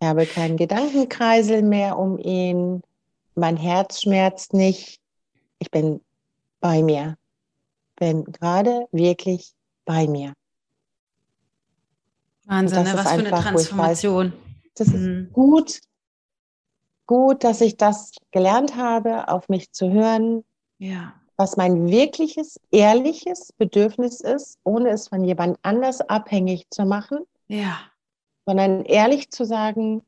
Ich habe keinen Gedankenkreisel mehr um ihn. Mein Herz schmerzt nicht. Ich bin bei mir. Bin gerade wirklich bei mir. Wahnsinn, ne? was für eine Transformation. Weiß, das mhm. ist gut, gut, dass ich das gelernt habe, auf mich zu hören, Ja. Was mein wirkliches, ehrliches Bedürfnis ist, ohne es von jemand anders abhängig zu machen. Ja. Sondern ehrlich zu sagen,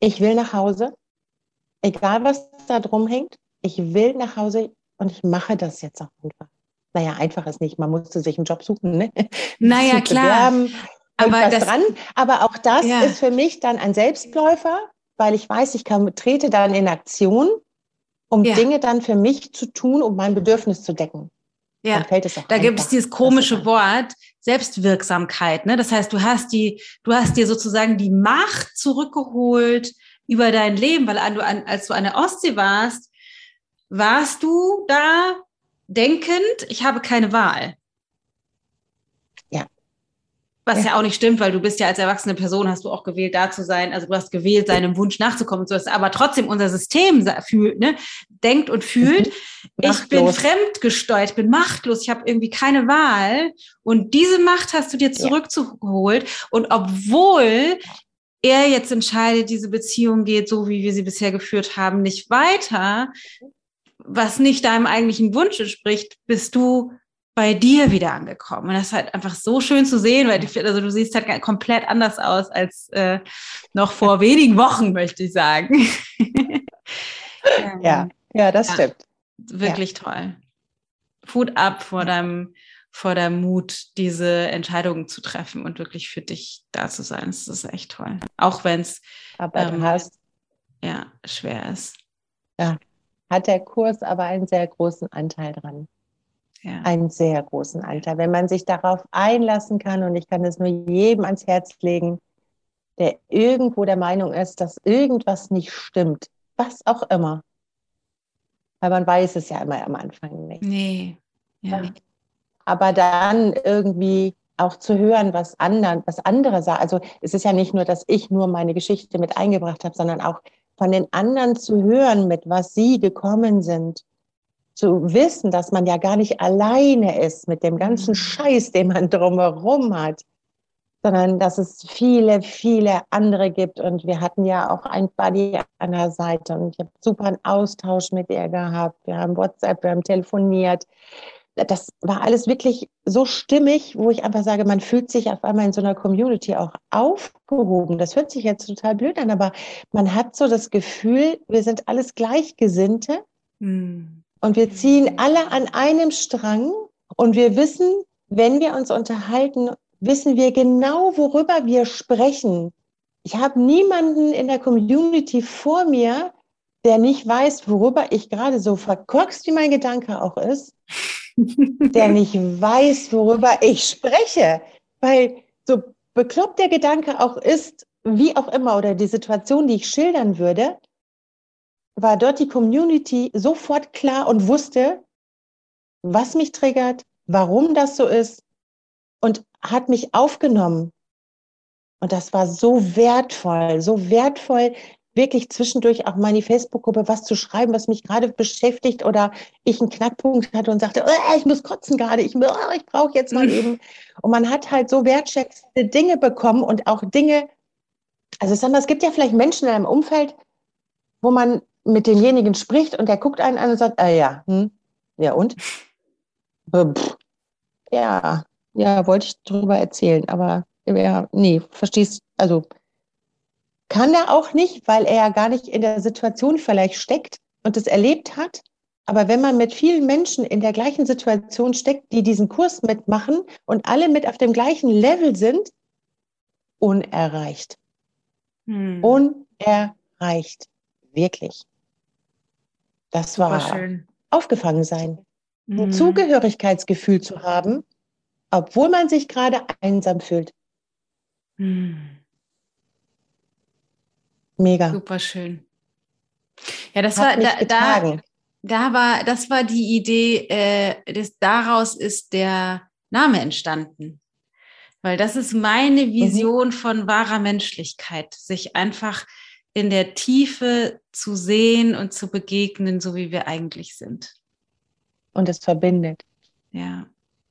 ich will nach Hause, egal was da drum hängt, ich will nach Hause und ich mache das jetzt auch einfach. Naja, einfach ist nicht, man musste sich einen Job suchen, ne? Naja, <laughs> klar. aber, das, dran. aber auch das ja. ist für mich dann ein Selbstläufer, weil ich weiß, ich kann, trete dann in Aktion, um ja. Dinge dann für mich zu tun, um mein Bedürfnis zu decken. Ja, da einfach. gibt es dieses komische Wort Selbstwirksamkeit. Ne? Das heißt, du hast die, du hast dir sozusagen die Macht zurückgeholt über dein Leben, weil du, als du an der Ostsee warst, warst du da denkend, ich habe keine Wahl. Was ja. ja. auch nicht stimmt, weil du bist ja als erwachsene Person, hast du auch gewählt, da zu sein. Also du hast gewählt, seinem Wunsch nachzukommen. So aber trotzdem unser System fühlt, ne, denkt und fühlt, mhm. ich bin fremdgesteuert, ich bin machtlos, ich habe irgendwie keine Wahl. Und diese Macht hast du dir zurückgeholt. Ja. Und obwohl er jetzt entscheidet, diese Beziehung geht so, wie wir sie bisher geführt haben, nicht weiter, was nicht deinem eigentlichen Wunsch entspricht, bist du bei dir wieder angekommen. Und das ist halt einfach so schön zu sehen, weil die, also du siehst halt komplett anders aus als äh, noch vor wenigen Wochen, möchte ich sagen. <laughs> ja, ja, das ja, stimmt. Wirklich ja. toll. Hut ab vor deinem, vor deinem Mut, diese Entscheidungen zu treffen und wirklich für dich da zu sein. Das ist echt toll. Auch wenn es ähm, ja, schwer ist. Ja, hat der Kurs aber einen sehr großen Anteil dran ja. einen sehr großen Anteil. Wenn man sich darauf einlassen kann, und ich kann es nur jedem ans Herz legen, der irgendwo der Meinung ist, dass irgendwas nicht stimmt, was auch immer. Weil man weiß es ja immer am Anfang nicht. Nee. Ja. Aber dann irgendwie auch zu hören, was, anderen, was andere sagen. Also es ist ja nicht nur, dass ich nur meine Geschichte mit eingebracht habe, sondern auch von den anderen zu hören, mit was sie gekommen sind zu wissen, dass man ja gar nicht alleine ist mit dem ganzen mhm. Scheiß, den man drumherum hat, sondern dass es viele, viele andere gibt. Und wir hatten ja auch ein Buddy an der Seite und ich habe super einen Austausch mit ihr gehabt. Wir haben WhatsApp, wir haben telefoniert. Das war alles wirklich so stimmig, wo ich einfach sage, man fühlt sich auf einmal in so einer Community auch aufgehoben. Das hört sich jetzt total blöd an, aber man hat so das Gefühl, wir sind alles Gleichgesinnte. Mhm und wir ziehen alle an einem Strang und wir wissen, wenn wir uns unterhalten, wissen wir genau, worüber wir sprechen. Ich habe niemanden in der Community vor mir, der nicht weiß, worüber ich gerade so verkorkst, wie mein Gedanke auch ist, <laughs> der nicht weiß, worüber ich spreche. Weil so bekloppt der Gedanke auch ist, wie auch immer, oder die Situation, die ich schildern würde, war dort die Community sofort klar und wusste, was mich triggert, warum das so ist und hat mich aufgenommen. Und das war so wertvoll, so wertvoll, wirklich zwischendurch auch meine Facebook-Gruppe was zu schreiben, was mich gerade beschäftigt oder ich einen Knackpunkt hatte und sagte, oh, ich muss kotzen gerade, ich, oh, ich brauche jetzt mal eben. Und man hat halt so wertschätzende Dinge bekommen und auch Dinge, also mal, es gibt ja vielleicht Menschen in einem Umfeld, wo man mit demjenigen spricht und der guckt einen an und sagt, ah ja, hm, ja und? Pff, ja, ja, wollte ich drüber erzählen, aber ja, nee, verstehst, also kann er auch nicht, weil er ja gar nicht in der Situation vielleicht steckt und es erlebt hat. Aber wenn man mit vielen Menschen in der gleichen Situation steckt, die diesen Kurs mitmachen und alle mit auf dem gleichen Level sind, unerreicht. Hm. Unerreicht. Wirklich. Das war schön. aufgefangen sein. Mhm. Ein Zugehörigkeitsgefühl zu haben, obwohl man sich gerade einsam fühlt. Mhm. Mega. Super schön. Ja, das Hat war da, da, da, war, das war die Idee, äh, des, daraus ist der Name entstanden. Weil das ist meine mhm. Vision mhm. von wahrer Menschlichkeit, sich einfach in der Tiefe zu sehen und zu begegnen, so wie wir eigentlich sind. Und es verbindet. Ja,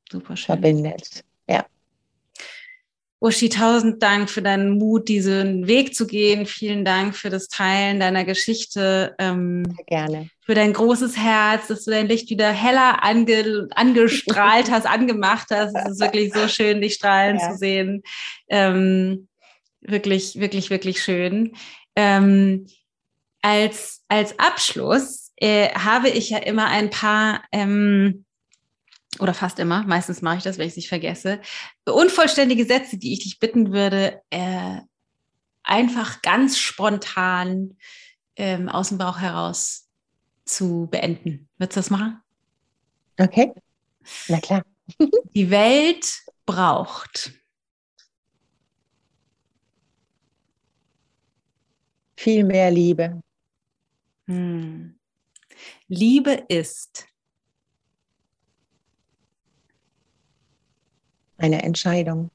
super schön. Verbindet, ja. Uschi, tausend Dank für deinen Mut, diesen Weg zu gehen. Vielen Dank für das Teilen deiner Geschichte. Ähm, Sehr gerne. Für dein großes Herz, dass du dein Licht wieder heller ange, angestrahlt hast, angemacht hast. Es ist wirklich so schön, dich strahlen ja. zu sehen. Ähm, wirklich, wirklich, wirklich schön. Ähm, als, als Abschluss äh, habe ich ja immer ein paar ähm, oder fast immer, meistens mache ich das, wenn ich es nicht vergesse, unvollständige Sätze, die ich dich bitten würde, äh, einfach ganz spontan ähm, aus dem Bauch heraus zu beenden. Würdest du das machen? Okay, na klar. Die Welt braucht. Viel mehr Liebe. Hm. Liebe ist. eine Entscheidung?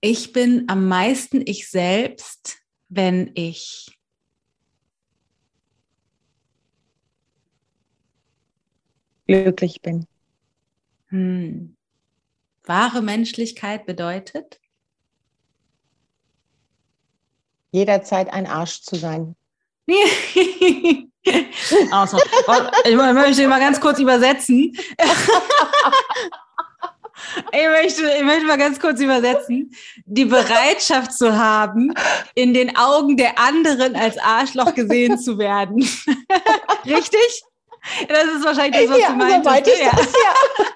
Ich bin am meisten ich selbst, wenn ich glücklich bin. Hm. Wahre Menschlichkeit bedeutet? Jederzeit ein Arsch zu sein. Also, ich möchte mal ganz kurz übersetzen. <laughs> Ich möchte, ich möchte mal ganz kurz übersetzen. Die Bereitschaft zu haben, in den Augen der anderen als Arschloch gesehen zu werden. <laughs> <laughs> Richtig? Das ist wahrscheinlich das, was ja, du meinst. Ja. Das, ja.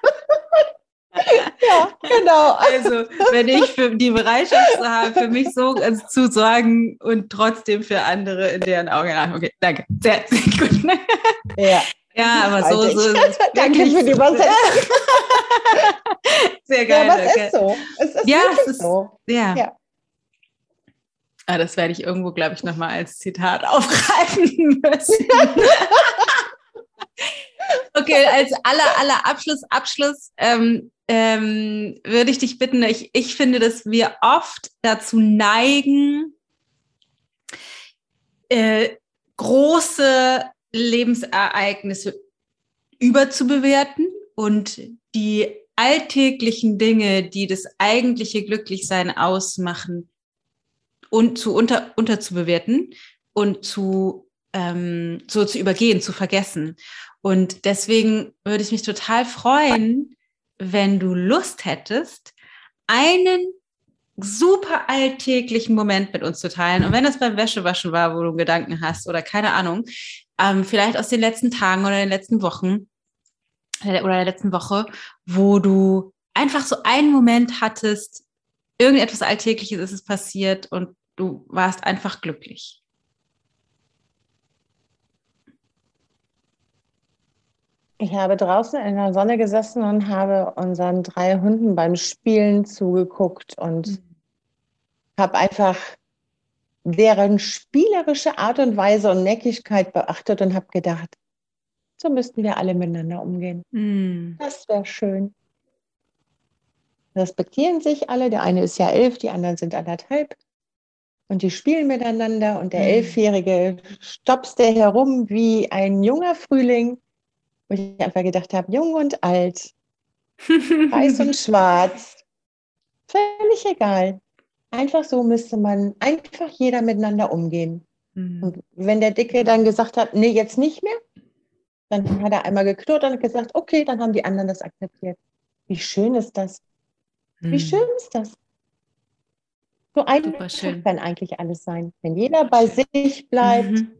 Ja, genau. <laughs> Also, wenn ich für die Bereitschaft zu haben, für mich so zu sagen und trotzdem für andere in deren Augen. Okay, danke. Sehr, sehr gut. Ja. <laughs> Ja, aber so, so <laughs> Danke für die Übersetzung. Sehr geil. Ja, aber es ist so. Es ist ja, es ist so. Ja. ja. Ah, das werde ich irgendwo, glaube ich, nochmal als Zitat aufgreifen müssen. Okay, als aller, aller Abschluss, Abschluss ähm, ähm, würde ich dich bitten, ich, ich finde, dass wir oft dazu neigen, äh, große Lebensereignisse überzubewerten und die alltäglichen Dinge, die das eigentliche Glücklichsein ausmachen, und zu unter, unterzubewerten und zu ähm, so zu übergehen, zu vergessen. Und deswegen würde ich mich total freuen, wenn du Lust hättest, einen super alltäglichen Moment mit uns zu teilen. Und wenn das beim Wäschewaschen war, wo du Gedanken hast oder keine Ahnung, ähm, vielleicht aus den letzten Tagen oder den letzten Wochen äh, oder der letzten Woche, wo du einfach so einen Moment hattest, irgendetwas Alltägliches ist es passiert und du warst einfach glücklich. Ich habe draußen in der Sonne gesessen und habe unseren drei Hunden beim Spielen zugeguckt und mhm. habe einfach deren spielerische Art und Weise und Neckigkeit beachtet und habe gedacht, so müssten wir alle miteinander umgehen. Mhm. Das wäre schön. Respektieren sich alle. Der eine ist ja elf, die anderen sind anderthalb. Und die spielen miteinander und der mhm. Elfjährige stopste herum wie ein junger Frühling wo ich einfach gedacht habe, jung und alt, weiß und <laughs> schwarz, völlig egal. Einfach so müsste man einfach jeder miteinander umgehen. Mhm. Und wenn der Dicke dann gesagt hat, nee, jetzt nicht mehr, dann hat er einmal geknurrt und gesagt, okay, dann haben die anderen das akzeptiert. Wie schön ist das? Wie mhm. schön ist das? So einfach kann eigentlich alles sein. Wenn jeder bei sich bleibt, mhm.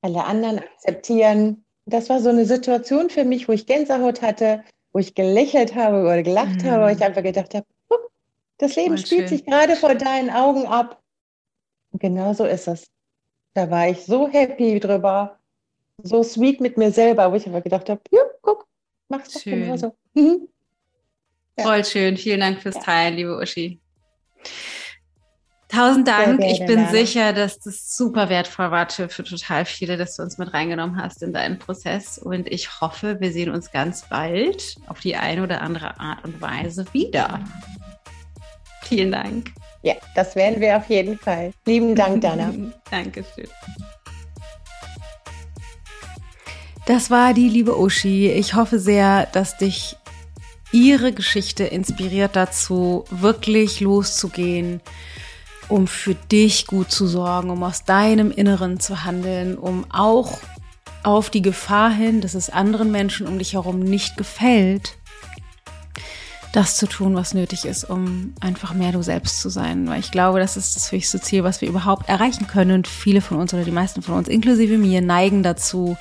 alle anderen akzeptieren, das war so eine Situation für mich, wo ich Gänsehaut hatte, wo ich gelächelt habe oder gelacht mhm. habe, wo ich einfach gedacht habe, das Leben Voll spielt schön. sich gerade vor deinen Augen ab. Und genau so ist es. Da war ich so happy drüber, so sweet mit mir selber, wo ich einfach gedacht habe, ja, guck, mach's doch schön. genauso. Mhm. Ja. Voll schön. Vielen Dank fürs Teilen, liebe Uschi. Tausend Dank. ich bin Lana. sicher, dass das super wertvoll war für, für total viele, dass du uns mit reingenommen hast in deinen Prozess. Und ich hoffe, wir sehen uns ganz bald auf die eine oder andere Art und Weise wieder. Vielen Dank. Ja, das werden wir auf jeden Fall. Lieben Dank, Dana. <laughs> Dankeschön. Das war die liebe Uschi. Ich hoffe sehr, dass dich ihre Geschichte inspiriert dazu, wirklich loszugehen, um für dich gut zu sorgen, um aus deinem Inneren zu handeln, um auch auf die Gefahr hin, dass es anderen Menschen um dich herum nicht gefällt, das zu tun, was nötig ist, um einfach mehr du selbst zu sein. Weil ich glaube, das ist das wichtigste Ziel, was wir überhaupt erreichen können. Und viele von uns oder die meisten von uns, inklusive mir, neigen dazu,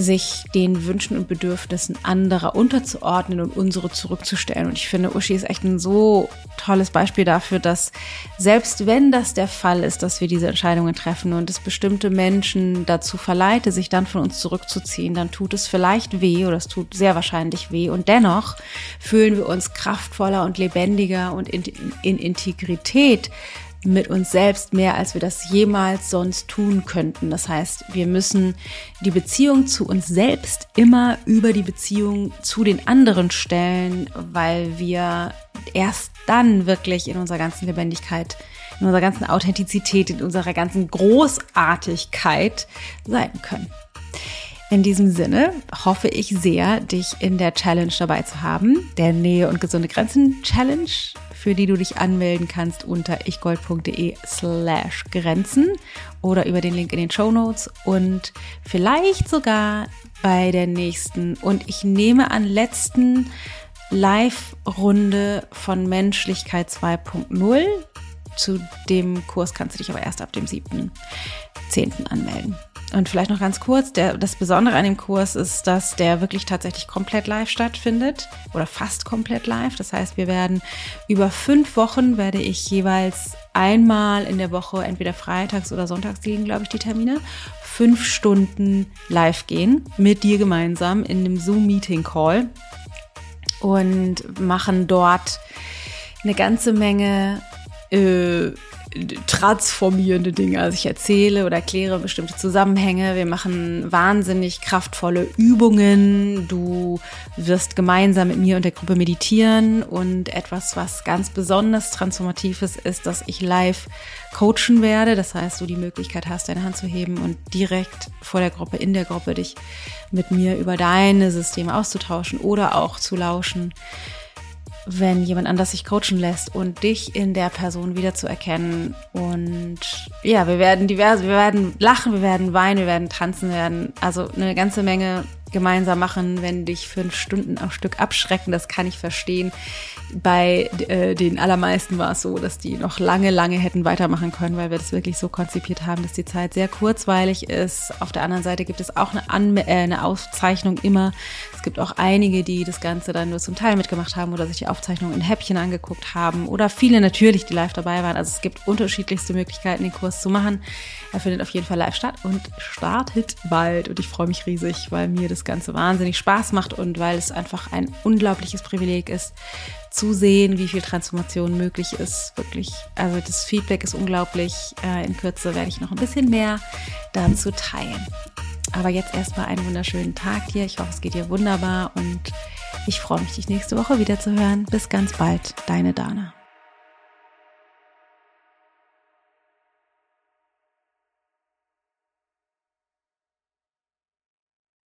sich den Wünschen und Bedürfnissen anderer unterzuordnen und unsere zurückzustellen. Und ich finde, Uschi ist echt ein so tolles Beispiel dafür, dass selbst wenn das der Fall ist, dass wir diese Entscheidungen treffen und es bestimmte Menschen dazu verleite, sich dann von uns zurückzuziehen, dann tut es vielleicht weh oder es tut sehr wahrscheinlich weh. Und dennoch fühlen wir uns kraftvoller und lebendiger und in, in Integrität mit uns selbst mehr, als wir das jemals sonst tun könnten. Das heißt, wir müssen die Beziehung zu uns selbst immer über die Beziehung zu den anderen stellen, weil wir erst dann wirklich in unserer ganzen Lebendigkeit, in unserer ganzen Authentizität, in unserer ganzen Großartigkeit sein können. In diesem Sinne hoffe ich sehr, dich in der Challenge dabei zu haben, der Nähe und gesunde Grenzen Challenge für die du dich anmelden kannst unter ichgold.de slash Grenzen oder über den Link in den Show Notes und vielleicht sogar bei der nächsten und ich nehme an letzten Live-Runde von Menschlichkeit 2.0. Zu dem Kurs kannst du dich aber erst ab dem 7.10. anmelden. Und vielleicht noch ganz kurz, der, das Besondere an dem Kurs ist, dass der wirklich tatsächlich komplett live stattfindet oder fast komplett live. Das heißt, wir werden über fünf Wochen werde ich jeweils einmal in der Woche, entweder freitags oder sonntags liegen, glaube ich, die Termine, fünf Stunden live gehen mit dir gemeinsam in einem Zoom-Meeting-Call und machen dort eine ganze Menge äh, transformierende Dinge. Also ich erzähle oder erkläre bestimmte Zusammenhänge. Wir machen wahnsinnig kraftvolle Übungen. Du wirst gemeinsam mit mir und der Gruppe meditieren. Und etwas, was ganz besonders transformatives ist, dass ich live coachen werde. Das heißt, du die Möglichkeit hast, deine Hand zu heben und direkt vor der Gruppe, in der Gruppe dich mit mir über deine Systeme auszutauschen oder auch zu lauschen wenn jemand anders sich coachen lässt und dich in der Person wiederzuerkennen. Und ja, wir werden diverse, wir werden lachen, wir werden weinen, wir werden tanzen, wir werden also eine ganze Menge gemeinsam machen, wenn dich fünf Stunden am Stück abschrecken. Das kann ich verstehen. Bei äh, den allermeisten war es so, dass die noch lange, lange hätten weitermachen können, weil wir das wirklich so konzipiert haben, dass die Zeit sehr kurzweilig ist. Auf der anderen Seite gibt es auch eine, Anme äh, eine Aufzeichnung immer. Es gibt auch einige, die das Ganze dann nur zum Teil mitgemacht haben oder sich die Aufzeichnung in Häppchen angeguckt haben oder viele natürlich, die live dabei waren. Also es gibt unterschiedlichste Möglichkeiten, den Kurs zu machen. Er findet auf jeden Fall live statt und startet bald. Und ich freue mich riesig, weil mir das Ganze wahnsinnig Spaß macht und weil es einfach ein unglaubliches Privileg ist, zu sehen, wie viel Transformation möglich ist. Wirklich, also das Feedback ist unglaublich. Äh, in Kürze werde ich noch ein bisschen mehr dazu teilen. Aber jetzt erstmal einen wunderschönen Tag dir. Ich hoffe, es geht dir wunderbar und ich freue mich, dich nächste Woche wieder zu hören. Bis ganz bald, deine Dana.